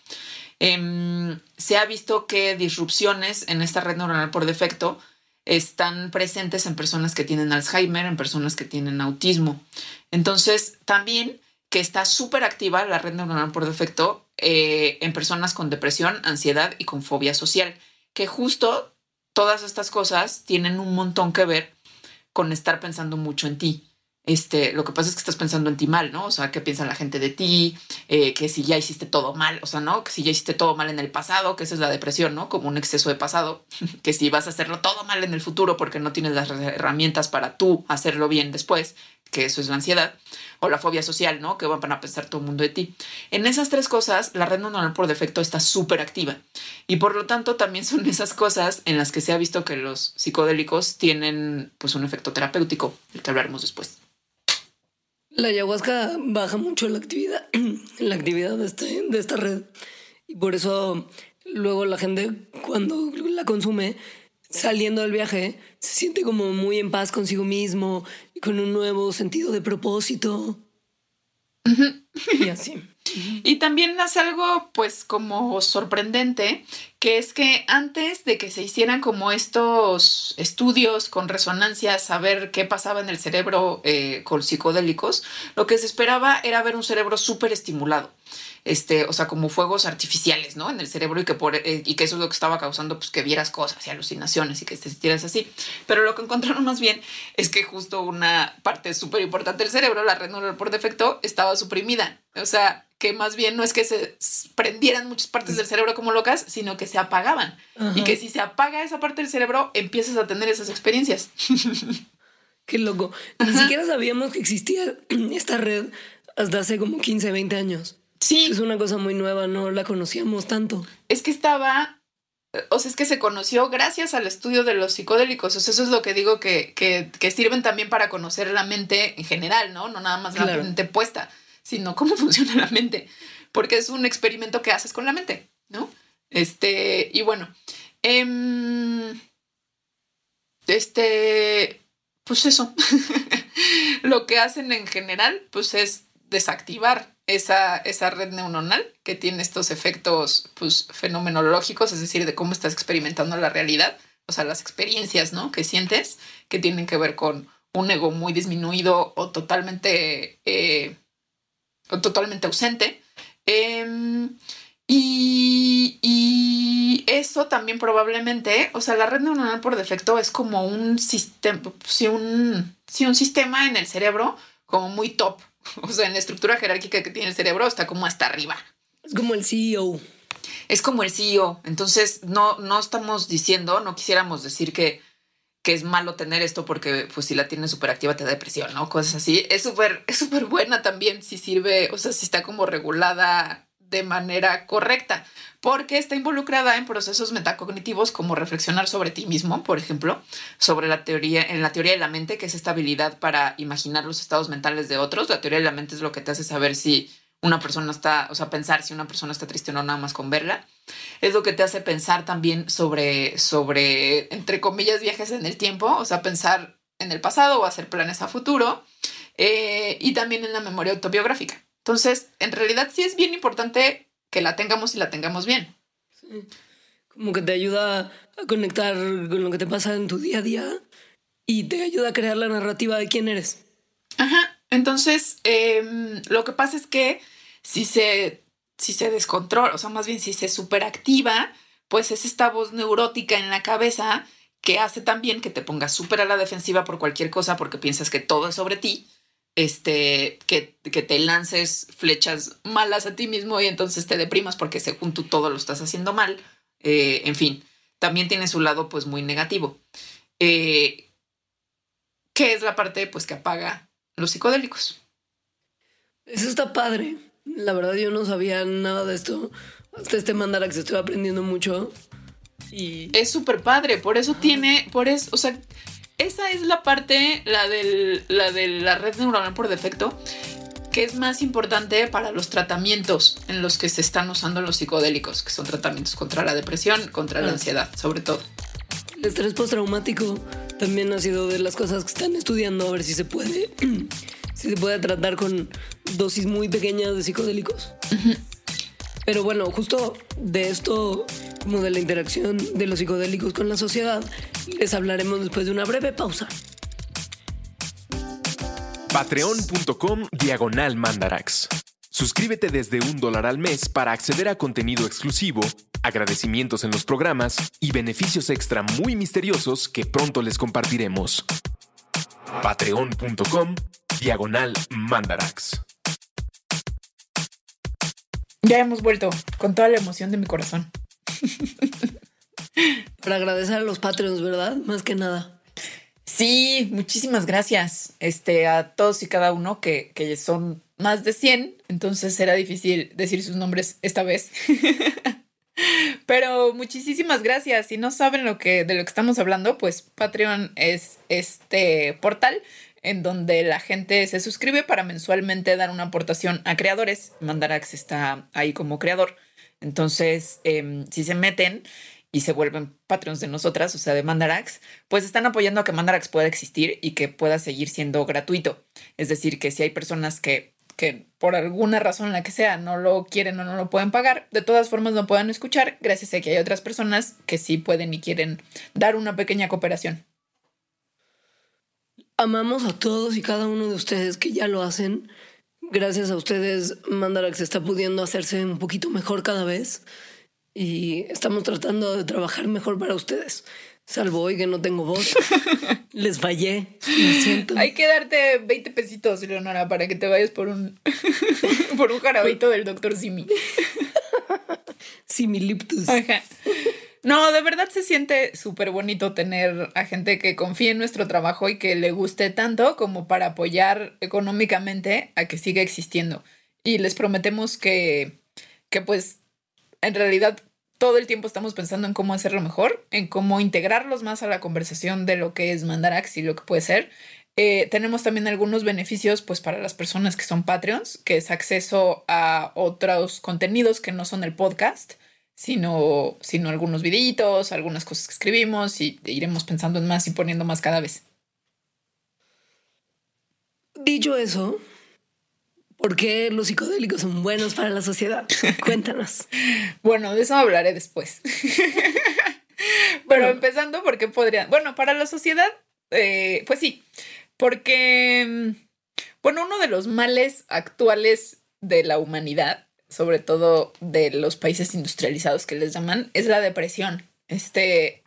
Em, se ha visto que disrupciones en esta red neuronal por defecto están presentes en personas que tienen Alzheimer, en personas que tienen autismo. Entonces, también que está súper activa la red neuronal por defecto eh, en personas con depresión, ansiedad y con fobia social, que justo todas estas cosas tienen un montón que ver con estar pensando mucho en ti. Este, lo que pasa es que estás pensando en ti mal, ¿no? O sea, qué piensa la gente de ti, eh, que si ya hiciste todo mal, o sea, ¿no? Que si ya hiciste todo mal en el pasado, que esa es la depresión, ¿no? Como un exceso de pasado, [laughs] que si vas a hacerlo todo mal en el futuro porque no tienes las herramientas para tú hacerlo bien después, que eso es la ansiedad, o la fobia social, ¿no? Que van a pensar todo el mundo de ti. En esas tres cosas, la red neuronal por defecto está súper activa. Y por lo tanto, también son esas cosas en las que se ha visto que los psicodélicos tienen pues un efecto terapéutico, del que hablaremos después. La ayahuasca baja mucho la actividad, [clears throat] la actividad de, este, de esta red. Y por eso luego la gente cuando la consume saliendo del viaje se siente como muy en paz consigo mismo y con un nuevo sentido de propósito. Y así. [laughs] Y también hace algo pues como sorprendente, que es que antes de que se hicieran como estos estudios con resonancias, saber qué pasaba en el cerebro eh, con psicodélicos, lo que se esperaba era ver un cerebro súper estimulado este, o sea, como fuegos artificiales, ¿no? En el cerebro y que, por, eh, y que eso es lo que estaba causando, pues que vieras cosas y alucinaciones y que te sintieras así. Pero lo que encontraron más bien es que justo una parte súper importante del cerebro, la red neuronal por defecto, estaba suprimida. O sea, que más bien no es que se prendieran muchas partes del cerebro como locas, sino que se apagaban. Y que si se apaga esa parte del cerebro, empiezas a tener esas experiencias. [laughs] Qué loco. Ni siquiera sabíamos que existía [clears throat] esta red hasta hace como 15, 20 años. Sí. Es una cosa muy nueva, no la conocíamos tanto. Es que estaba, o sea, es que se conoció gracias al estudio de los psicodélicos. O sea, eso es lo que digo que, que, sirven también para conocer la mente en general, ¿no? No nada más la mente puesta, sino cómo [laughs] funciona la mente. Porque es un experimento que haces con la mente, ¿no? Este, y bueno, em, este, pues eso. [laughs] lo que hacen en general, pues es desactivar esa, esa red neuronal que tiene estos efectos pues, fenomenológicos, es decir, de cómo estás experimentando la realidad, o sea, las experiencias ¿no? que sientes que tienen que ver con un ego muy disminuido o totalmente, eh, o totalmente ausente. Em, y, y, eso también probablemente, o sea, la red neuronal por defecto es como un sistema, si un, si un sistema en el cerebro como muy top, [laughs] O sea, en la estructura jerárquica que tiene el cerebro está como hasta arriba. Es como el CEO. Es como el CEO. Entonces, no, no estamos diciendo, no quisiéramos decir que, que es malo tener esto porque pues si la tienes súper activa te da depresión, ¿no? Cosas así. Es súper es súper buena también si sirve, o sea, si está como regulada de manera correcta porque está involucrada en procesos metacognitivos como reflexionar sobre ti mismo, por ejemplo, sobre la teoría, en la teoría de la mente, que es esta habilidad para imaginar los estados mentales de otros. La teoría de la mente es lo que te hace saber si una persona está, o sea, pensar si una persona está triste o no, nada más con verla. Es lo que te hace pensar también sobre, sobre, entre comillas, viajes en el tiempo, o sea, pensar en el pasado o hacer planes a futuro, eh, y también en la memoria autobiográfica. Entonces, en realidad sí es bien importante que la tengamos y la tengamos bien. Como que te ayuda a conectar con lo que te pasa en tu día a día y te ayuda a crear la narrativa de quién eres. Ajá. Entonces, em, lo que pasa es que si se, si se descontrola, o sea, más bien si se superactiva, pues es esta voz neurótica en la cabeza que hace también que te pongas súper a la defensiva por cualquier cosa porque piensas que todo es sobre ti, este, que, que te lances flechas malas a ti mismo y entonces te deprimas porque según tú todo lo estás haciendo mal. Eh, en fin, también tiene su lado pues muy negativo. Eh, ¿Qué es la parte pues que apaga los psicodélicos? Eso está padre. La verdad yo no sabía nada de esto. Hasta este mandarax estoy aprendiendo mucho. Y es súper padre, por eso tiene, por eso, o sea, esa es la parte, la, del, la de la red neuronal por defecto, que es más importante para los tratamientos en los que se están usando los psicodélicos, que son tratamientos contra la depresión, contra la ansiedad, sobre todo. El estrés postraumático también ha sido de las cosas que están estudiando a ver si se puede, [clears throat] si se puede tratar con dosis muy pequeñas de psicodélicos. Pero bueno, justo de esto, como de la interacción de los psicodélicos con la sociedad, les hablaremos después de una breve pausa. Patreon.com Diagonal Mandarax. Suscríbete desde un dólar al mes para acceder a contenido exclusivo, agradecimientos en los programas y beneficios extra muy misteriosos que pronto les compartiremos. Patreon.com Diagonal Mandarax. Ya hemos vuelto con toda la emoción de mi corazón. [laughs] Para agradecer a los Patreons, ¿verdad? Más que nada. Sí, muchísimas gracias este, a todos y cada uno que, que son más de 100, entonces será difícil decir sus nombres esta vez. [laughs] Pero muchísimas gracias. Si no saben lo que, de lo que estamos hablando, pues Patreon es este portal en donde la gente se suscribe para mensualmente dar una aportación a creadores. Mandarax está ahí como creador. Entonces, em, si se meten y se vuelven Patreons de nosotras, o sea, de Mandarax, pues están apoyando a que Mandarax pueda existir y que pueda seguir siendo gratuito. Es decir, que si hay personas que, que por alguna razón, la que sea, no lo quieren o no lo pueden pagar, de todas formas no puedan escuchar, gracias a que hay otras personas que sí pueden y quieren dar una pequeña cooperación. Amamos a todos y cada uno de ustedes que ya lo hacen. Gracias a ustedes, Mandarax está pudiendo hacerse un poquito mejor cada vez y estamos tratando de trabajar mejor para ustedes. Salvo hoy que no tengo voz. [laughs] Les fallé. Lo siento. Hay que darte 20 pesitos, Leonora, para que te vayas por un, [laughs] por un jarabito del doctor Simi. [laughs] Similiptus. Ajá. No, de verdad se siente súper bonito tener a gente que confíe en nuestro trabajo y que le guste tanto como para apoyar económicamente a que siga existiendo. Y les prometemos que, que pues en realidad todo el tiempo estamos pensando en cómo hacerlo mejor, en cómo integrarlos más a la conversación de lo que es Mandarax y lo que puede ser. Eh, tenemos también algunos beneficios pues para las personas que son Patreons, que es acceso a otros contenidos que no son el podcast sino, sino algunos videitos, algunas cosas que escribimos y iremos pensando en más y poniendo más cada vez. Dicho eso, ¿por qué los psicodélicos son buenos para la sociedad? [laughs] Cuéntanos. bueno, de eso hablaré después. [laughs] Pero empezando, ¿por qué podrían? Bueno, para la sociedad, eh, pues sí, porque, bueno, uno de los males actuales de la humanidad sobre todo de los países industrializados que les llaman, es la depresión. Este,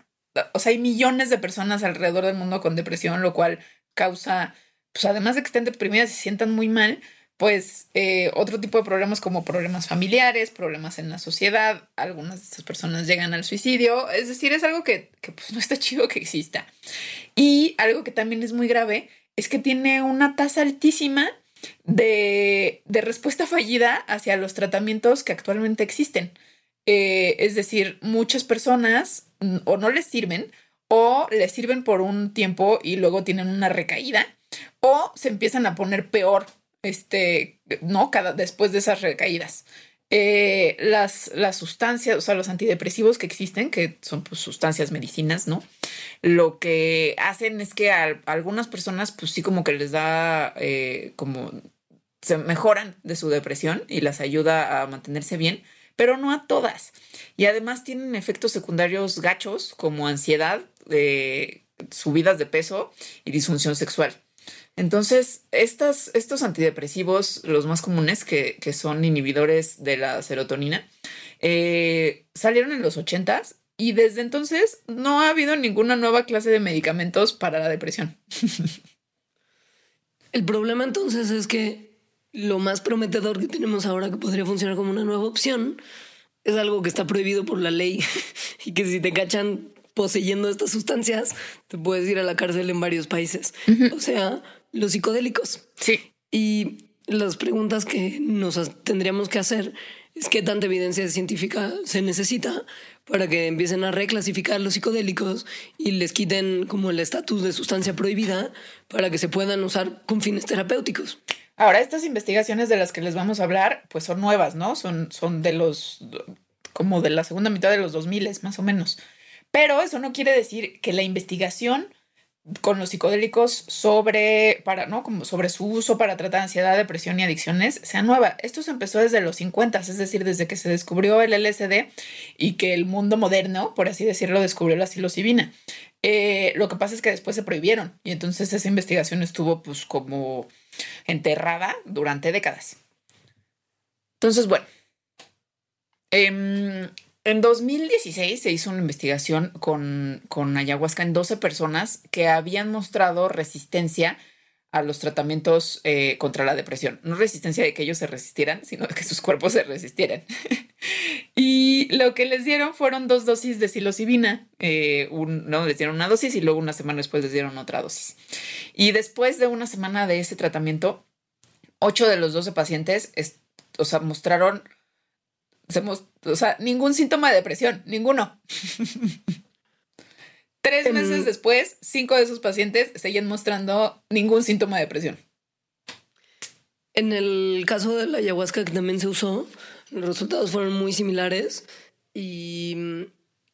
o sea, hay millones de personas alrededor del mundo con depresión, lo cual causa, pues además de que estén deprimidas y se sientan muy mal, pues eh, otro tipo de problemas como problemas familiares, problemas en la sociedad, algunas de estas personas llegan al suicidio, es decir, es algo que, que pues no está chido que exista. Y algo que también es muy grave es que tiene una tasa altísima de, respuesta fallida hacia los tratamientos que actualmente existen. Eh, es decir, muchas personas o no les sirven o les sirven por un tiempo y luego tienen una recaída o se empiezan a poner peor, este, ¿no? Cada, después de esas recaídas. Eh, las, las sustancias, o sea, los antidepresivos que existen, que son pues, sustancias medicinas, ¿no? Lo que hacen es que a, algunas personas, pues sí, como que les da eh, como se mejoran de su depresión y las ayuda a mantenerse bien, pero no a todas. Y además tienen efectos secundarios gachos como ansiedad, eh, subidas de peso y disfunción sexual. Entonces, estas, estos antidepresivos, los más comunes, que, que son inhibidores de la serotonina, eh, salieron en los 80 y desde entonces no ha habido ninguna nueva clase de medicamentos para la depresión. [laughs] El problema entonces es que lo más prometedor que tenemos ahora que podría funcionar como una nueva opción es algo que está prohibido por la ley [laughs] y que si te cachan poseyendo estas sustancias, te puedes ir a la cárcel en varios países. O sea, los psicodélicos. Sí. Y las preguntas que nos tendríamos que hacer es qué tanta evidencia científica se necesita para que empiecen a reclasificar los psicodélicos y les quiten como el estatus de sustancia prohibida para que se puedan usar con fines terapéuticos. Ahora, estas investigaciones de las que les vamos a hablar, pues son nuevas, ¿no? Son, son de los, como de la segunda mitad de los 2000, más o menos. Pero eso no quiere decir que la investigación con los psicodélicos sobre, para, ¿no? Como sobre su uso para tratar ansiedad, depresión y adicciones sea nueva. Esto se empezó desde los 50, es decir, desde que se descubrió el LSD y que el mundo moderno, por así decirlo, descubrió la psilocibina. Eh, lo que pasa es que después se prohibieron y entonces esa investigación estuvo pues como enterrada durante décadas. Entonces, bueno, eh, en 2016 se hizo una investigación con, con ayahuasca en 12 personas que habían mostrado resistencia a los tratamientos eh, contra la depresión. No resistencia de que ellos se resistieran, sino de que sus cuerpos se resistieran. [laughs] y lo que les dieron fueron dos dosis de psilocibina. Eh, no, les dieron una dosis y luego una semana después les dieron otra dosis. Y después de una semana de ese tratamiento, ocho de los 12 pacientes o sea, mostraron o sea, ningún síntoma de depresión, ninguno. [laughs] Tres meses después, cinco de esos pacientes seguían mostrando ningún síntoma de depresión. En el caso de la ayahuasca que también se usó, los resultados fueron muy similares y,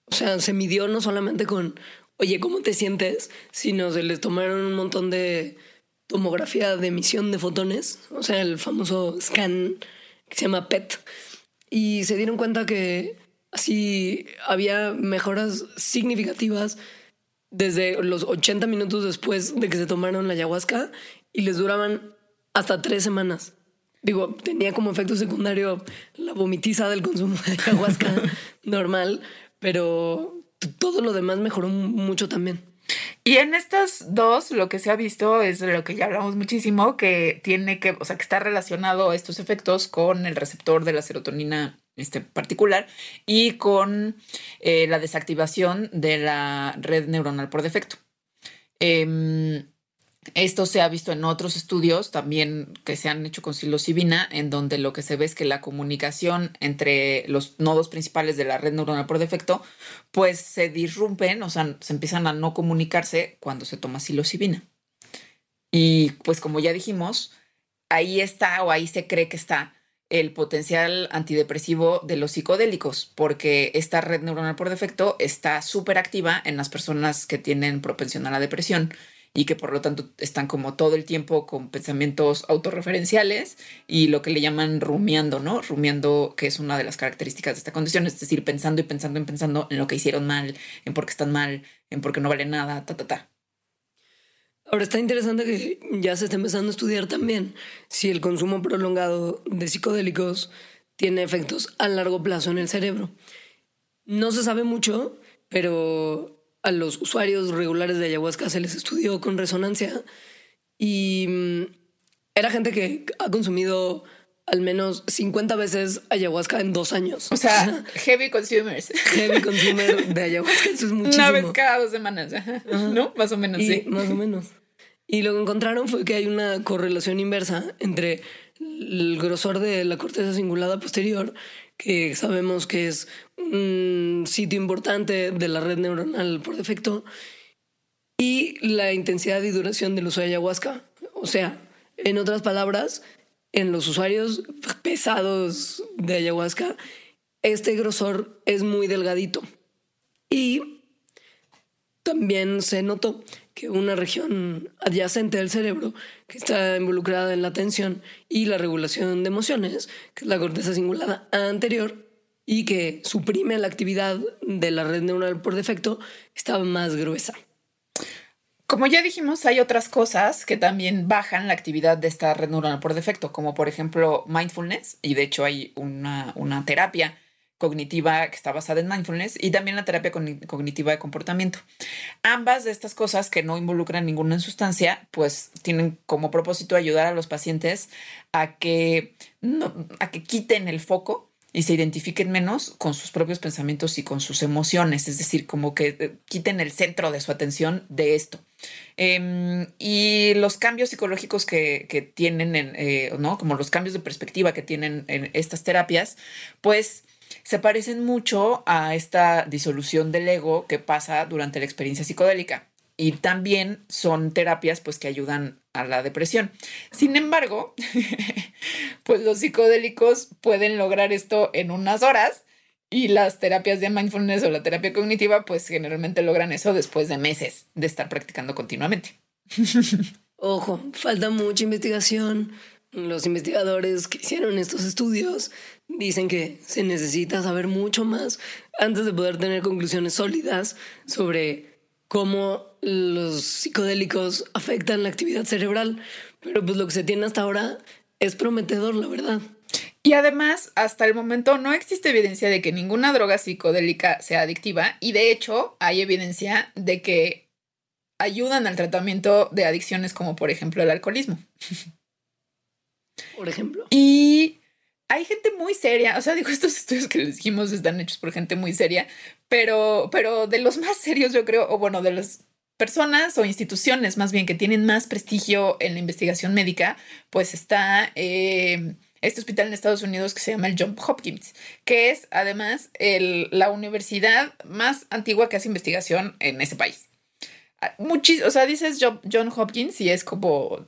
o sea, se midió no solamente con, oye, ¿cómo te sientes? Sino se les tomaron un montón de tomografía de emisión de fotones, o sea, el famoso scan que se llama PET y se dieron cuenta que así había mejoras significativas desde los 80 minutos después de que se tomaron la ayahuasca y les duraban hasta tres semanas. Digo, tenía como efecto secundario la vomitiza del consumo de ayahuasca [laughs] normal, pero todo lo demás mejoró mucho también. Y en estas dos, lo que se ha visto es lo que ya hablamos muchísimo, que tiene que, o sea, que está relacionado estos efectos con el receptor de la serotonina este particular y con eh, la desactivación de la red neuronal por defecto. Em, esto se ha visto en otros estudios también que se han hecho con psilocibina, en donde lo que se ve es que la comunicación entre los nodos principales de la red neuronal por defecto, pues se disrumpen, o sea, se empiezan a no comunicarse cuando se toma psilocibina. Y pues como ya dijimos, ahí está o ahí se cree que está el potencial antidepresivo de los psicodélicos, porque esta red neuronal por defecto está súper activa en las personas que tienen propensión a la depresión y que por lo tanto están como todo el tiempo con pensamientos autorreferenciales y lo que le llaman rumiando, ¿no? Rumiando, que es una de las características de esta condición, es decir, pensando y pensando y pensando en lo que hicieron mal, en por qué están mal, en por qué no vale nada, ta, ta, ta. Ahora está interesante que ya se está empezando a estudiar también si el consumo prolongado de psicodélicos tiene efectos a largo plazo en el cerebro. No se sabe mucho, pero a los usuarios regulares de ayahuasca se les estudió con resonancia y mm, era gente que ha consumido al menos 50 veces ayahuasca en dos años. O sea, [laughs] heavy consumers. Heavy [laughs] consumer de ayahuasca, eso es muchísimo. Una vez cada dos semanas, ¿no? Más o menos, sí. Más o menos. Y lo que encontraron fue que hay una correlación inversa entre el grosor de la corteza cingulada posterior que sabemos que es un sitio importante de la red neuronal por defecto, y la intensidad y duración del uso de ayahuasca. O sea, en otras palabras, en los usuarios pesados de ayahuasca, este grosor es muy delgadito. Y también se notó que una región adyacente del cerebro que está involucrada en la atención y la regulación de emociones, que es la corteza cingulada anterior, y que suprime la actividad de la red neuronal por defecto, estaba más gruesa. Como ya dijimos, hay otras cosas que también bajan la actividad de esta red neuronal por defecto, como por ejemplo mindfulness, y de hecho hay una, una terapia cognitiva que está basada en mindfulness y también la terapia cognitiva de comportamiento. Ambas de estas cosas que no involucran ninguna sustancia, pues tienen como propósito ayudar a los pacientes a que, a que quiten el foco y se identifiquen menos con sus propios pensamientos y con sus emociones, es decir, como que eh, quiten el centro de su atención de esto. Em, y los cambios psicológicos que, tienen, en, eh, ¿no? Como los cambios de perspectiva que tienen en estas terapias, pues se parecen mucho a esta disolución del ego que pasa durante la experiencia psicodélica y también son terapias pues que ayudan a la depresión. Sin embargo, [laughs] pues los psicodélicos pueden lograr esto en unas horas y las terapias de mindfulness o la terapia cognitiva pues generalmente logran eso después de meses de estar practicando continuamente. [laughs] Ojo, falta mucha investigación. Los investigadores que hicieron estos estudios dicen que se necesita saber mucho más antes de poder tener conclusiones sólidas sobre cómo los psicodélicos afectan la actividad cerebral. Pero pues lo que se tiene hasta ahora es prometedor, la verdad. Y además, hasta el momento no existe evidencia de que ninguna droga psicodélica sea adictiva y de hecho hay evidencia de que ayudan al tratamiento de adicciones como por ejemplo el alcoholismo. Por ejemplo. Y hay gente muy seria, o sea, digo, [laughs] estos estudios que les dijimos están hechos por gente muy seria, pero, pero de los más serios yo creo, o bueno, de las personas o instituciones más bien que tienen más prestigio en la investigación médica, pues está eh, este hospital en Estados Unidos que se llama el John Hopkins, que es además la universidad más antigua que hace investigación en ese país. Ah, Muchis, o sea, dices John Hopkins y es como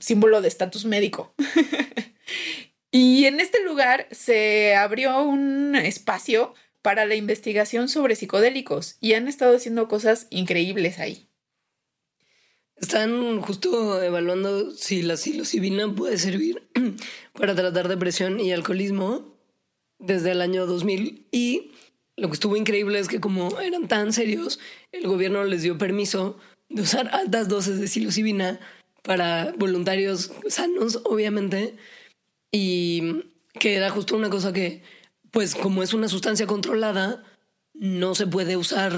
símbolo de estatus médico. [laughs] y en este lugar se abrió un espacio para la investigación sobre psicodélicos y han estado haciendo cosas increíbles ahí. Están justo evaluando si la psilocibina puede servir [clears throat] para tratar depresión y alcoholismo desde el año 2000 y lo que estuvo increíble es que como eran tan serios, el gobierno les dio permiso de usar altas dosis de psilocibina para voluntarios sanos, obviamente, y que era justo una cosa que, pues como es una sustancia controlada, no se puede usar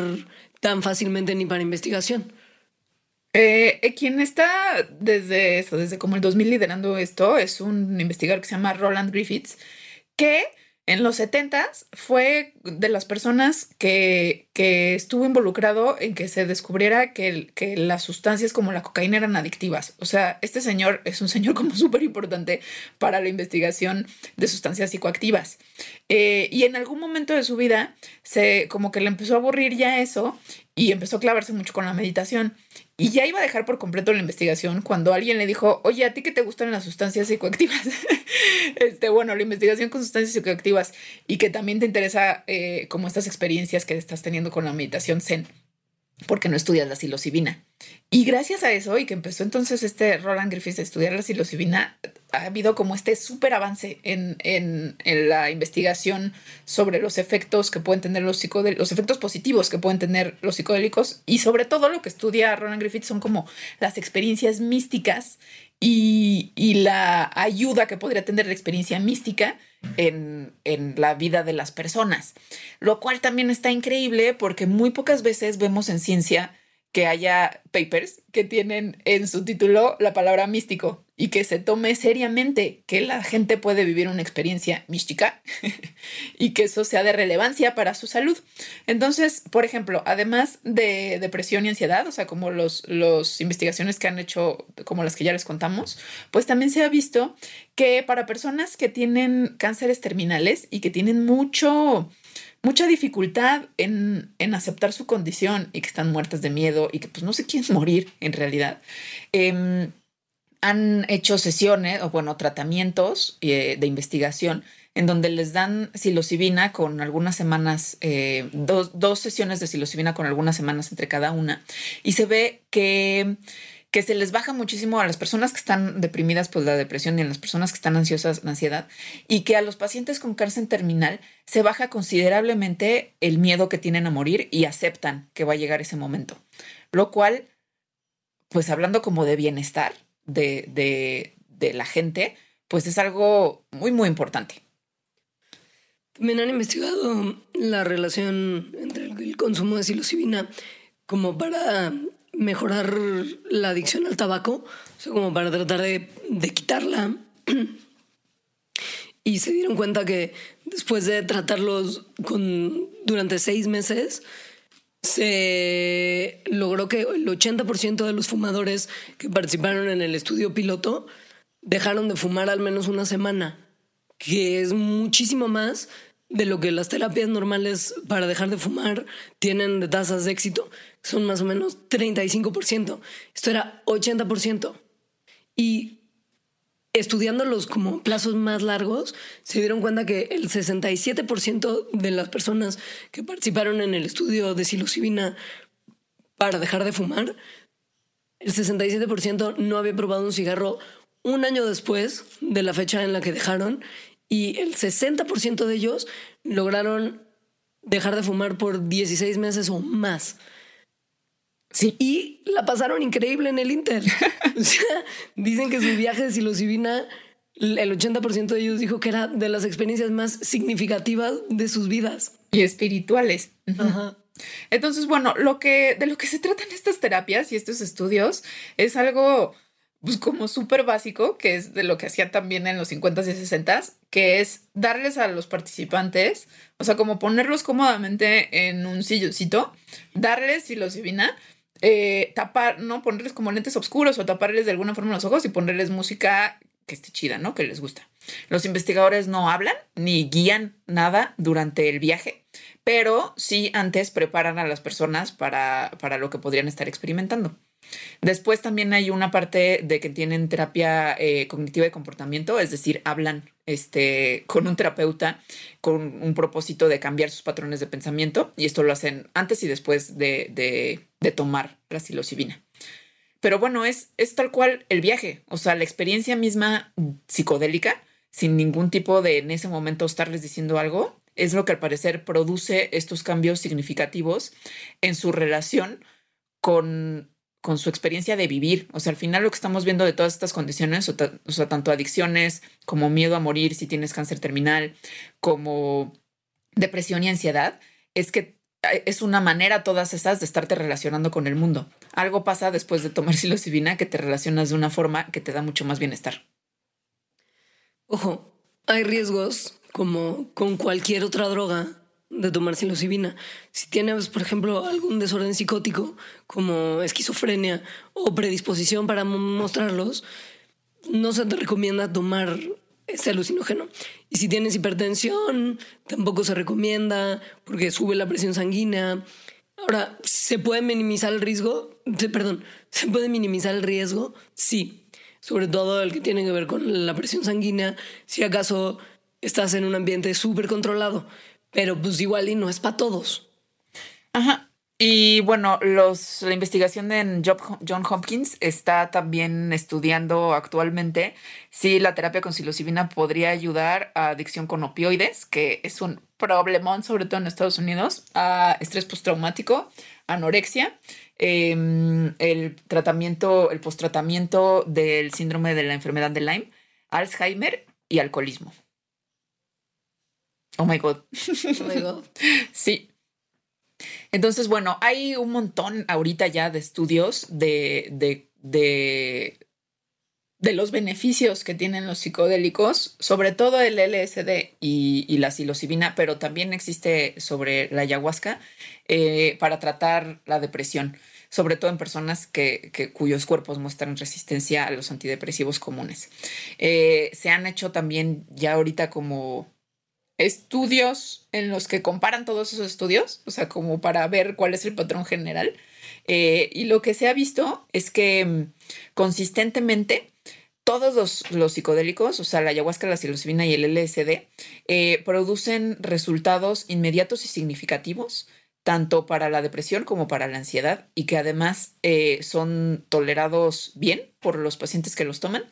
tan fácilmente ni para investigación. Eh, eh, quien está desde eso, desde como el 2000 liderando esto, es un investigador que se llama Roland Griffiths, que en los 70 fue de las personas que, que, estuvo involucrado en que se descubriera que, que, las sustancias como la cocaína eran adictivas. O sea, este señor es un señor como [laughs] súper importante para la investigación de sustancias psicoactivas. Eh, y en algún momento de su vida se como que le empezó a aburrir ya eso y empezó a clavarse mucho con la meditación. Y ya iba a dejar por completo la investigación cuando alguien le dijo, oye, ¿a ti qué te gustan las sustancias psicoactivas? [laughs] este, bueno, la investigación con sustancias psicoactivas y que también te interesa eh, como estas experiencias que estás teniendo con la meditación zen porque no estudias la psilocibina. Y gracias a eso, y que empezó entonces este Roland Griffiths a estudiar la psilocibina, ha habido como este súper avance en, en, la investigación sobre los efectos que pueden tener los psicodélicos, los efectos positivos que pueden tener los psicodélicos, y sobre todo lo que estudia Roland Griffiths son como las experiencias místicas y, y la ayuda que podría tener la experiencia mística en, en, la vida de las personas, lo cual también está increíble porque muy pocas veces vemos en ciencia que haya papers que tienen en su título la palabra místico y que se tome seriamente que la gente puede vivir una experiencia mística [laughs] y que eso sea de relevancia para su salud. Entonces, por ejemplo, además de depresión y ansiedad, o sea, como los, los investigaciones que han hecho, como las que ya les contamos, pues también se ha visto que para personas que tienen cánceres terminales y que tienen mucho mucha dificultad en, aceptar su condición y que están muertas de miedo y que pues no se quieren [laughs] morir en realidad. Em, han hecho sesiones o bueno, tratamientos eh, de investigación en donde les dan psilocibina con algunas semanas, eh, dos, dos, sesiones de psilocibina con algunas semanas entre cada una, y se ve que que se les baja muchísimo a las personas que están deprimidas por la depresión y a las personas que están ansiosas la ansiedad y que a los pacientes con cáncer terminal se baja considerablemente el miedo que tienen a morir y aceptan que va a llegar ese momento. Lo cual, pues hablando como de bienestar de, de, la gente, pues es algo muy, muy importante. También han investigado la relación entre el consumo de psilocibina como para mejorar la adicción al tabaco, o como para tratar de, de quitarla. [clears throat] y se dieron cuenta que después de tratarlos con, durante seis meses, se logró que el 80% de los fumadores que participaron en el estudio piloto dejaron de fumar al menos una semana, que es muchísimo más de lo que las terapias normales para dejar de fumar tienen de tasas de éxito. Son más o menos 35%. Esto era 80%. Y estudiándolos como plazos más largos, se dieron cuenta que el 67% de las personas que participaron en el estudio de psilocibina para dejar de fumar, el 67% no había probado un cigarro un año después de la fecha en la que dejaron y el 60% de ellos lograron dejar de fumar por 16 meses o más. Sí. Y la pasaron increíble en el Inter. [laughs] o sea, dicen que su viaje de psilocibina, el 80% de ellos dijo que era de las experiencias más significativas de sus vidas. Y espirituales. Ajá. Entonces, bueno, lo que, de lo que se tratan estas terapias y estos estudios es algo pues como súper básico, que es de lo que hacían también en los 50s y 60s, que es darles a los participantes, o sea, como ponerlos cómodamente en un silloncito, darles psilocibina, eh, tapar, ¿no? Ponerles como lentes oscuros o taparles de alguna forma los ojos y ponerles música que esté chida, ¿no? Que les gusta. Los investigadores no hablan ni guían nada durante el viaje, pero sí antes preparan a las personas para, para lo que podrían estar experimentando. Después también hay una parte de que tienen terapia eh, cognitiva de comportamiento, es decir, hablan este, con un terapeuta con un propósito de cambiar sus patrones de pensamiento y esto lo hacen antes y después de, de, tomar la psilocibina. Pero bueno, es, es tal cual el viaje, o sea, la experiencia misma psicodélica, sin ningún tipo de en ese momento estarles diciendo algo, es lo que al parecer produce estos cambios significativos en su relación con con su experiencia de vivir. O sea, al final lo que estamos viendo de todas estas condiciones, o, sea, tanto adicciones como miedo a morir si tienes cáncer terminal, como depresión y ansiedad, es que eh, es una manera todas esas de estarte relacionando con el mundo. Algo pasa después de tomar [laughs] psilocibina que te relacionas de una forma que te da mucho más bienestar. Ojo, hay riesgos como con cualquier otra droga de tomar psilocibina. Si tienes, por ejemplo, algún desorden psicótico como esquizofrenia o predisposición para mostrarlos, no se te recomienda tomar ese alucinógeno. Y si tienes hipertensión, tampoco se recomienda porque sube la presión sanguínea. Ahora, ¿se puede minimizar el riesgo? Perdón, ¿se puede minimizar el riesgo? Sí. Sobre todo el que tiene que ver con la presión sanguínea, si acaso estás en un ambiente súper controlado pero pues igual y no es para todos. Ajá. Y bueno, los, la investigación de John Hopkins está también estudiando actualmente si la terapia con psilocibina podría ayudar a adicción con opioides, que es un problemón, sobre todo en Estados Unidos, a estrés postraumático, anorexia, em, el tratamiento, el postratamiento del síndrome de la enfermedad de Lyme, Alzheimer y alcoholismo. Oh my God. Oh my God. [laughs] sí. Entonces, bueno, hay un montón ahorita ya de estudios de, de, de, de los beneficios que tienen los psicodélicos, sobre todo el LSD y, y la psilocibina, pero también existe sobre la ayahuasca eh, para tratar la depresión, sobre todo en personas que, que, cuyos cuerpos muestran resistencia a los antidepresivos comunes. Eh, se han hecho también ya ahorita como estudios en los que comparan todos esos estudios, o sea, como para ver cuál es el patrón general. Eh, y lo que se ha visto es que mm, consistentemente todos los, psicodélicos, o sea, la ayahuasca, la psilocibina y el LSD, eh, producen resultados inmediatos y significativos tanto para la depresión como para la ansiedad y que además eh, son tolerados bien por los pacientes que los toman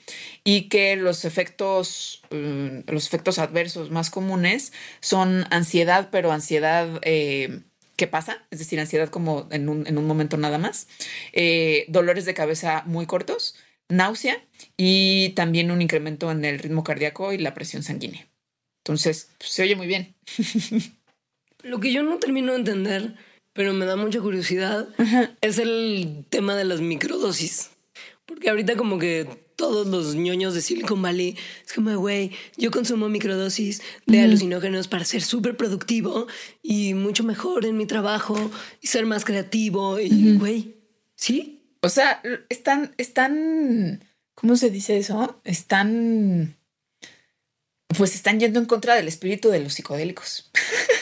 y que los efectos, mm, los efectos adversos más comunes son ansiedad, pero ansiedad eh, que pasa, es decir, ansiedad como en un, en un momento nada más, eh, dolores de cabeza muy cortos, náusea y también un incremento en el ritmo cardíaco y la presión sanguínea. Entonces, pues, se oye muy bien. [laughs] Lo que yo no termino de entender, pero me da mucha curiosidad, es el tema de las microdosis. Porque ahorita como que todos los ñoños de Silicon Valley es como, güey, yo consumo microdosis de alucinógenos para ser súper productivo y mucho mejor en mi trabajo y ser más creativo. Y, güey, ¿sí? O sea, están, están, ¿cómo se dice eso? Están, pues están yendo en contra del espíritu de los psicodélicos. [laughs]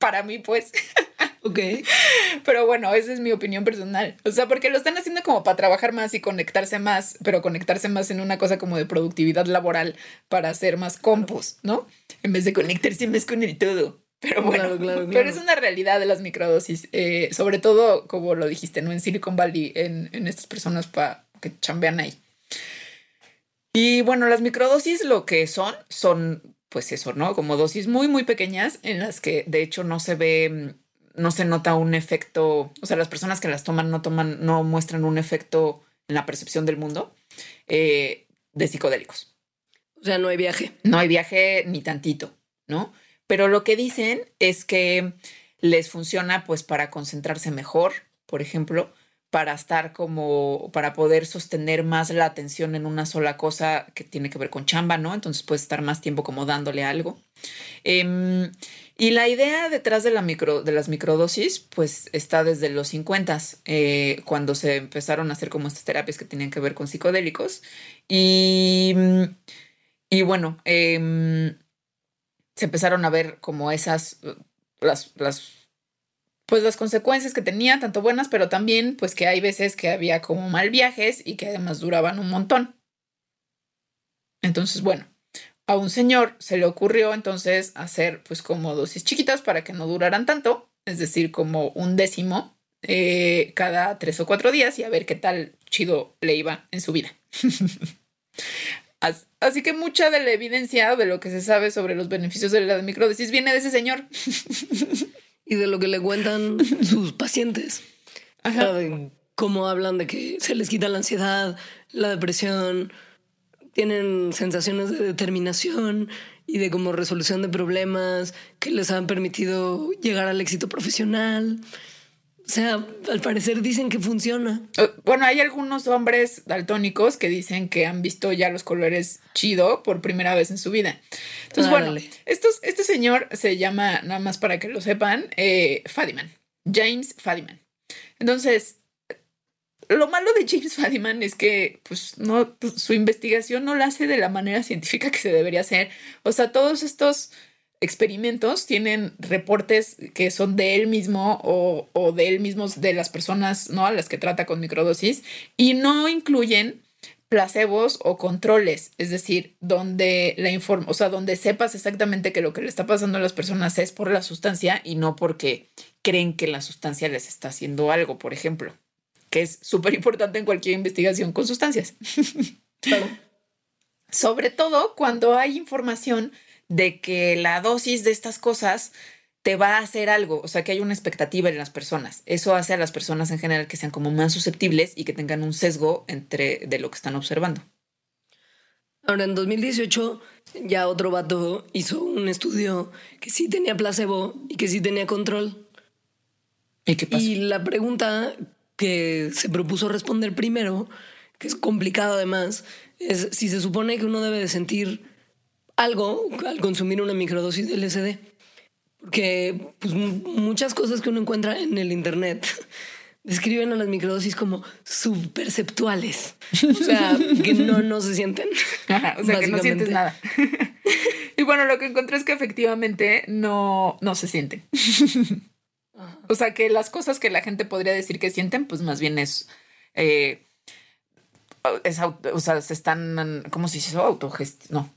Para mí, pues. [laughs] Ok. Pero bueno, esa es mi opinión personal. O sea, porque lo están haciendo como para trabajar más y conectarse más, pero conectarse más en una cosa como de productividad laboral para hacer más compos, ¿no? En vez de conectarse más con el todo. Pero bueno, Claro, claro, pero claro. es una realidad de las microdosis, eh, sobre todo, como lo dijiste, ¿no? En Silicon Valley, en, en estas personas pa, que chambean ahí. Y bueno, las microdosis lo que son, son pues eso, ¿no? Como dosis muy, muy pequeñas en las que de hecho no se ve, no se nota un efecto, o sea, las personas que las toman no toman, no muestran un efecto en la percepción del mundo eh, de psicodélicos. O sea, no hay viaje. No hay viaje ni tantito, ¿no? Pero lo que dicen es que les funciona pues para concentrarse mejor, por ejemplo, para estar como, para poder sostener más la atención en una sola cosa que tiene que ver con chamba, ¿no? Entonces puedes estar más tiempo como dándole algo. Em, y la idea detrás de, la micro, de las microdosis, pues está desde los 50, eh, cuando se empezaron a hacer como estas terapias que tenían que ver con psicodélicos. Y, y bueno, em, se empezaron a ver como esas, las, las, pues las consecuencias que tenía, tanto buenas, pero también pues que hay veces que había como mal viajes y que además duraban un montón. Entonces, bueno, a un señor se le ocurrió entonces hacer pues como dosis chiquitas para que no duraran tanto, es decir, como un décimo eh, cada tres o cuatro días y a ver qué tal chido le iba en su vida. [laughs] As- Así que mucha de la evidencia de lo que se sabe sobre los beneficios de la microdosis viene de ese señor. [laughs] Y de lo que le cuentan [laughs] sus pacientes. Ajá. de cómo hablan de que se les quita la ansiedad, la depresión, tienen sensaciones de determinación y de como resolución de problemas que les han permitido llegar al éxito profesional. O sea, al parecer dicen que funciona. Eh, Bueno, hay algunos hombres daltónicos que dicen que han visto ya los colores chido por primera vez en su vida. Entonces, bueno, estos, este señor se llama, nada más para que lo sepan, eh, Fadiman, James Fadiman. Entonces, lo malo de James Fadiman es que pues, no, pues, su investigación no la hace de la manera científica que se debería hacer. O sea, todos estos experimentos tienen reportes que son de él mismo o, o de él mismo, de las personas ¿no? a las que trata con microdosis, y no incluyen placebos o controles, es decir, donde la informa, o sea, donde sepas exactamente que lo que le está pasando a las personas es por la sustancia y no porque creen que la sustancia les está haciendo algo, por ejemplo, que es súper importante en cualquier investigación con sustancias. [laughs] Sobre todo cuando hay información de que la dosis de estas cosas te va a hacer algo, o sea, que hay una expectativa en las personas. Eso hace a las personas en general que sean como más susceptibles y que tengan un sesgo entre de lo que están observando. Ahora, en 2018, ya otro vato hizo un estudio que sí tenía placebo y que sí tenía control. ¿Y qué pasa? Y la pregunta que se propuso responder primero, que es complicado además, es si se supone que uno debe de sentir algo al consumir una microdosis de LSD. Porque pues, mu- muchas cosas que uno encuentra en el internet [laughs] describen a las microdosis como subperceptuales. O sea, que no, no se sienten. [laughs] Ajá, o sea, que no sientes nada. [laughs] y bueno, lo que encontré es que efectivamente no, no se sienten. o sea, que las cosas que la gente podría decir que sienten, pues más bien es... eh, es o sea, se están, ¿cómo se dice eso? Autogest... No.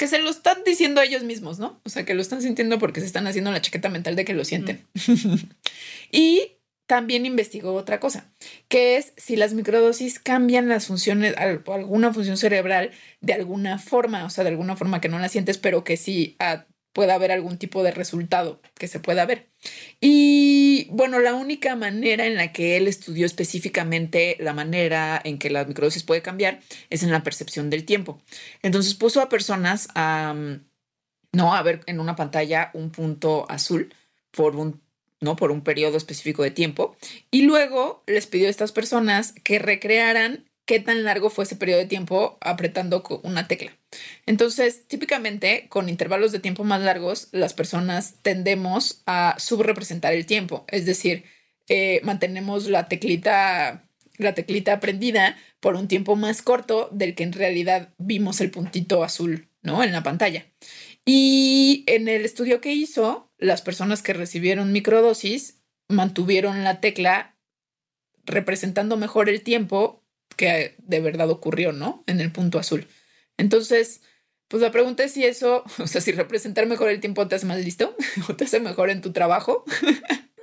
Que se lo están diciendo ellos mismos, ¿no? O sea, que lo están sintiendo porque se están haciendo la chaqueta mental de que lo sienten. [laughs] y también investigó otra cosa, que es si las microdosis cambian las funciones, alguna función cerebral de alguna forma, o sea, de alguna forma que no la sientes, pero que sí ah, pueda haber algún tipo de resultado que se pueda ver. Y bueno, la única manera en la que él estudió específicamente la manera en que la microdosis puede cambiar es en la percepción del tiempo. Entonces puso a personas a, no, a ver en una pantalla un punto azul por un ¿no? Por un periodo específico de tiempo. Y luego les pidió a estas personas que recrearan qué tan largo fue ese periodo de tiempo apretando una tecla. Entonces, típicamente, con intervalos de tiempo más largos, las personas tendemos a subrepresentar el tiempo. Es decir, eh, mantenemos la teclita, la teclita prendida por un tiempo más corto del que en realidad vimos el puntito azul, ¿no? En la pantalla. Y en el estudio que hizo, las personas que recibieron microdosis mantuvieron la tecla representando mejor el tiempo que de verdad ocurrió, ¿no? En el punto azul. Entonces, pues la pregunta es si eso, [laughs] o sea, si representar mejor el tiempo te hace más listo [laughs] o te hace mejor en tu trabajo.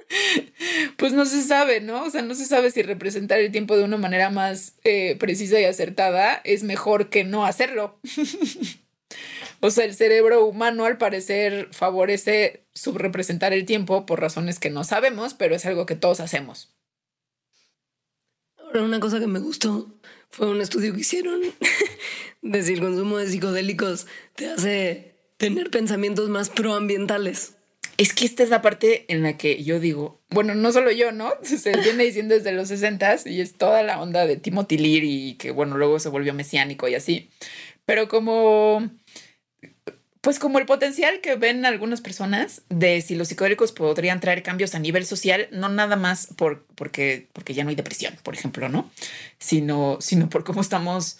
[laughs] pues no se sabe, ¿no? O sea, no se sabe si representar el tiempo de una manera más eh, precisa y acertada es mejor que no hacerlo. O sea, el cerebro humano al parecer favorece subrepresentar el tiempo por razones que no sabemos, pero es algo que todos hacemos. Una cosa que me gustó fue un estudio que hicieron [laughs] de si el consumo de psicodélicos te hace tener pensamientos más proambientales. Es que esta es la parte en la que yo digo, bueno, no solo yo, ¿no? [laughs] Se viene diciendo desde los 60 y es toda la onda de Timothy Leary y que, bueno, luego se volvió mesiánico y así. Pero como pues como el potencial que ven algunas personas de si los psicodélicos podrían traer cambios a nivel social, no nada más por, porque, porque ya no hay depresión, por ejemplo, ¿no? Sino, sino por cómo estamos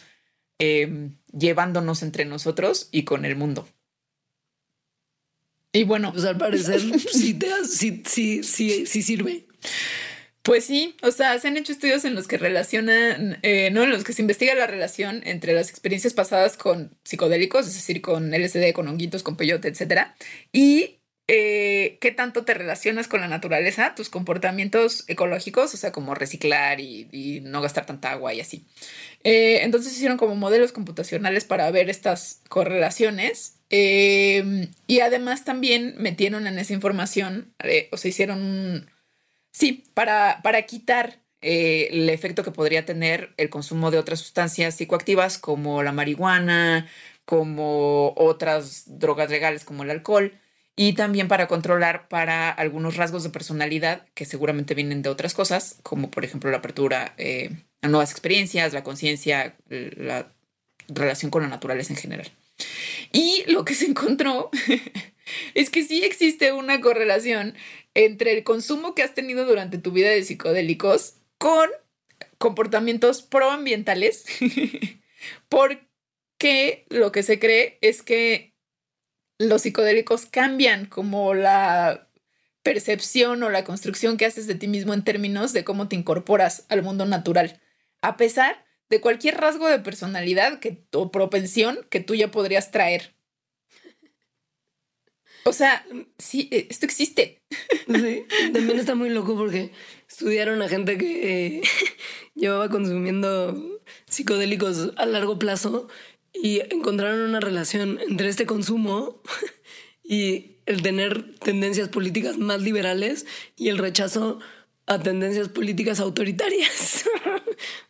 em, llevándonos entre nosotros y con el mundo. Y bueno. Pues al parecer sí, sí, sí, sí, sí sirve. Pues sí, o sea, se han hecho estudios en los que relacionan, eh, ¿no? En los que se investiga la relación entre las experiencias pasadas con psicodélicos, es decir, con LSD, con honguitos, con peyote, etcétera, y eh, qué tanto te relacionas con la naturaleza, tus comportamientos ecológicos, o sea, como reciclar y, no gastar tanta agua y así. Eh, entonces hicieron como modelos computacionales para ver estas correlaciones y además también metieron en esa información, o sea, hicieron Sí, para, para quitar eh, el efecto que podría tener el consumo de otras sustancias psicoactivas como la marihuana, como otras drogas legales como el alcohol y también para controlar para algunos rasgos de personalidad que seguramente vienen de otras cosas, como por ejemplo la apertura eh, a nuevas experiencias, la conciencia, la relación con la naturaleza en general. Y lo que se encontró [laughs] es que sí existe una correlación entre el consumo que has tenido durante tu vida de psicodélicos con comportamientos proambientales, [laughs] porque lo que se cree es que los psicodélicos cambian como la percepción o la construcción que haces de ti mismo en términos de cómo te incorporas al mundo natural, a pesar de cualquier rasgo de personalidad que, o propensión que tú ya podrías traer o sea, sí, eh, esto existe. Sí, [laughs] también está muy loco porque estudiaron a gente que [laughs] llevaba consumiendo psicodélicos a largo plazo y encontraron una relación entre este consumo [laughs] y el tener tendencias políticas más liberales y el rechazo a tendencias políticas autoritarias.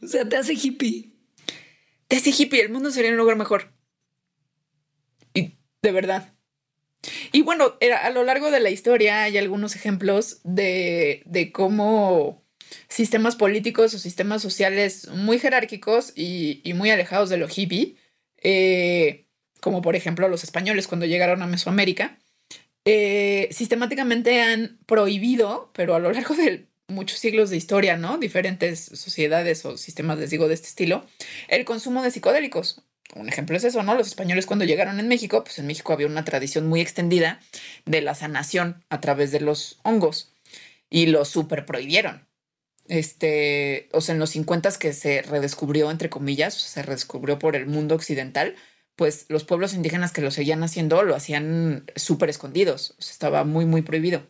o sea, te hace hippie. Te hace hippie, el mundo sería un lugar mejor. Y de verdad. Y bueno, a lo largo de la historia hay algunos ejemplos de, cómo sistemas políticos o sistemas sociales muy jerárquicos y, muy alejados de lo hippie, eh, como por ejemplo los españoles cuando llegaron a Mesoamérica, eh, sistemáticamente han prohibido, pero a lo largo de muchos siglos de historia, ¿no? Diferentes sociedades o sistemas, les digo, de este estilo, el consumo de psicodélicos un ejemplo es eso, ¿no? Los españoles cuando llegaron en México, pues en México había una tradición muy extendida de la sanación a través de los hongos y lo super prohibieron. Este, o sea, en los 50 que se redescubrió, entre comillas, se redescubrió por el mundo occidental, pues los pueblos indígenas que lo seguían haciendo lo hacían súper escondidos, estaba muy, muy prohibido.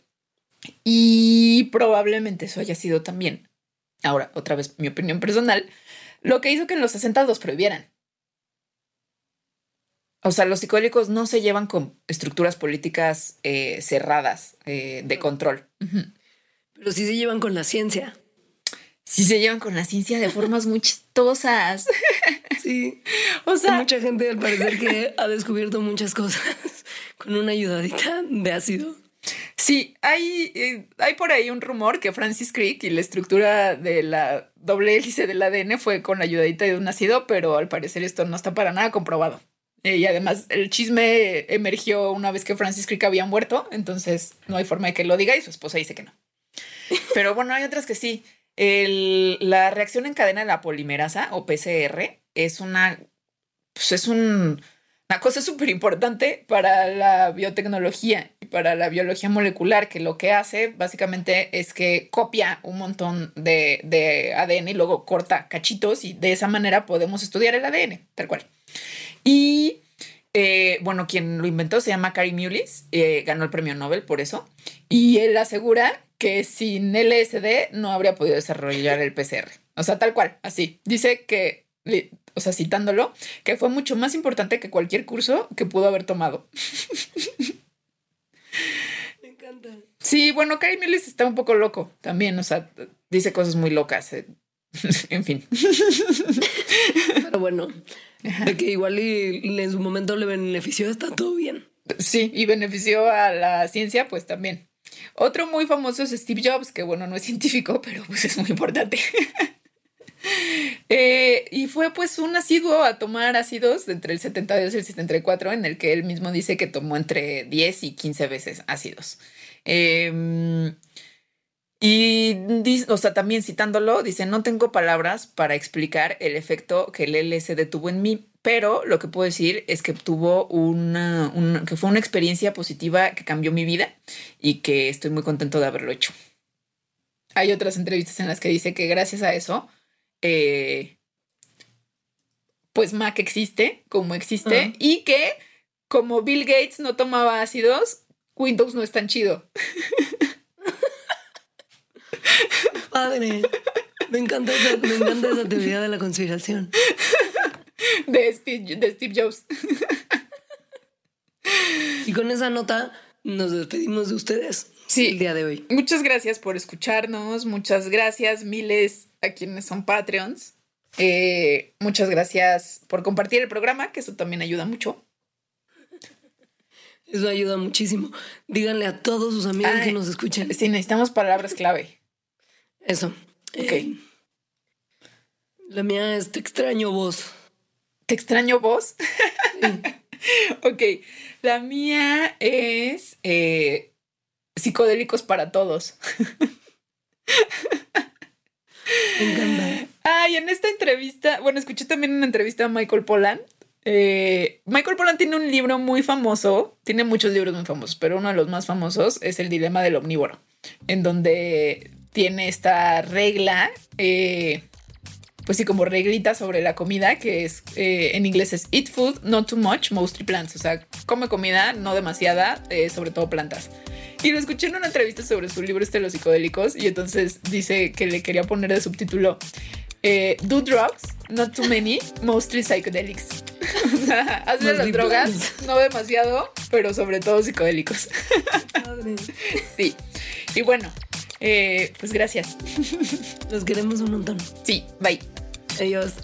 Y probablemente eso haya sido también, ahora otra vez mi opinión personal, lo que hizo que en los 60 los prohibieran. O sea, los psicodélicos no se llevan con estructuras políticas eh, cerradas eh, de control. Pero sí se llevan con la ciencia. Sí se llevan con la ciencia de formas muy chistosas. [laughs] Sí. O Hay sea, mucha gente al parecer que ha descubierto muchas cosas [laughs] con una ayudadita de ácido. Sí, hay, eh, hay por ahí un rumor que Francis Crick y la estructura de la doble hélice del ADN fue con la ayudadita de un ácido, pero al parecer esto no está para nada comprobado. Eh, y además el chisme emergió una vez que Francis Crick había muerto, entonces no hay forma de que lo diga y su esposa dice que no. [laughs] Pero bueno, hay otras que sí. El- la reacción en cadena de la polimerasa o PCR es una, pues es un, una cosa súper importante para la biotecnología y para la biología molecular, que lo que hace básicamente es que copia un montón de, de ADN y luego corta cachitos y de esa manera podemos estudiar el ADN, tal cual. Y eh, bueno, quien lo inventó se llama Cary Mullis, eh, ganó el premio Nobel por eso, y él asegura que sin LSD no habría podido desarrollar el PCR. O sea, tal cual, así. Dice que, o sea, citándolo, que fue mucho más importante que cualquier curso que pudo haber tomado. [laughs] Me encanta. Sí, bueno, Cary Mullis está un poco loco también, o sea, dice cosas muy locas. eh. [laughs] en fin. Pero bueno, de que igual y, en su momento le benefició, está todo bien. Sí, y benefició a la ciencia, pues también. Otro muy famoso es Steve Jobs, que bueno, no es científico, pero pues es muy importante. [laughs] Eh, y fue pues un asiduo a tomar ácidos entre el 72 y el 74, en el que él mismo dice que tomó entre 10 y 15 veces ácidos. Eh, y, o sea, también citándolo, dice, no tengo palabras para explicar el efecto que el LSD tuvo en mí, pero lo que puedo decir es que tuvo una, una- que fue una experiencia positiva que cambió mi vida y que estoy muy contento de haberlo hecho. Hay otras entrevistas en las que dice que gracias a eso, eh, pues Mac existe como existe Ajá. y que como Bill Gates no tomaba ácidos, Windows no es tan chido. [laughs] Padre. Me encanta esa, me encanta esa teoría de la conspiración. de Steve, de Steve Jobs. Y con esa nota nos despedimos de ustedes Sí. el día de hoy. Muchas gracias por escucharnos. Muchas gracias, miles a quienes son Patreons. Eh, muchas gracias por compartir el programa, que eso también ayuda mucho. Eso ayuda muchísimo. Díganle a todos sus amigos Ay, que nos escuchen. Sí, necesitamos palabras clave. Eso. Ok. Eh, la mía es te extraño vos. ¿Te extraño vos? [laughs] ok. La mía es eh, psicodélicos para todos. Me encanta. Ay, en esta entrevista, bueno, escuché también una entrevista a Michael Pollan. Eh, Michael Pollan tiene un libro muy famoso, tiene muchos libros muy famosos, pero uno de los más famosos es El Dilema del Omnívoro, en donde tiene esta regla, eh, pues sí, como reglita sobre la comida, que es eh, en inglés es eat food, not too much, mostly plants, o sea, come comida, no demasiada, eh, sobre todo plantas. Y lo escuché en una entrevista sobre su libro este de los psicodélicos y entonces dice que le quería poner de subtítulo eh, Do drugs, not too many, mostly psychedelics. [laughs] O sea, Hazle las drogas, no demasiado, pero sobre todo psicodélicos. Padre. [laughs] Sí. Y bueno, eh, pues gracias. Los queremos un montón. Sí, bye. Adiós.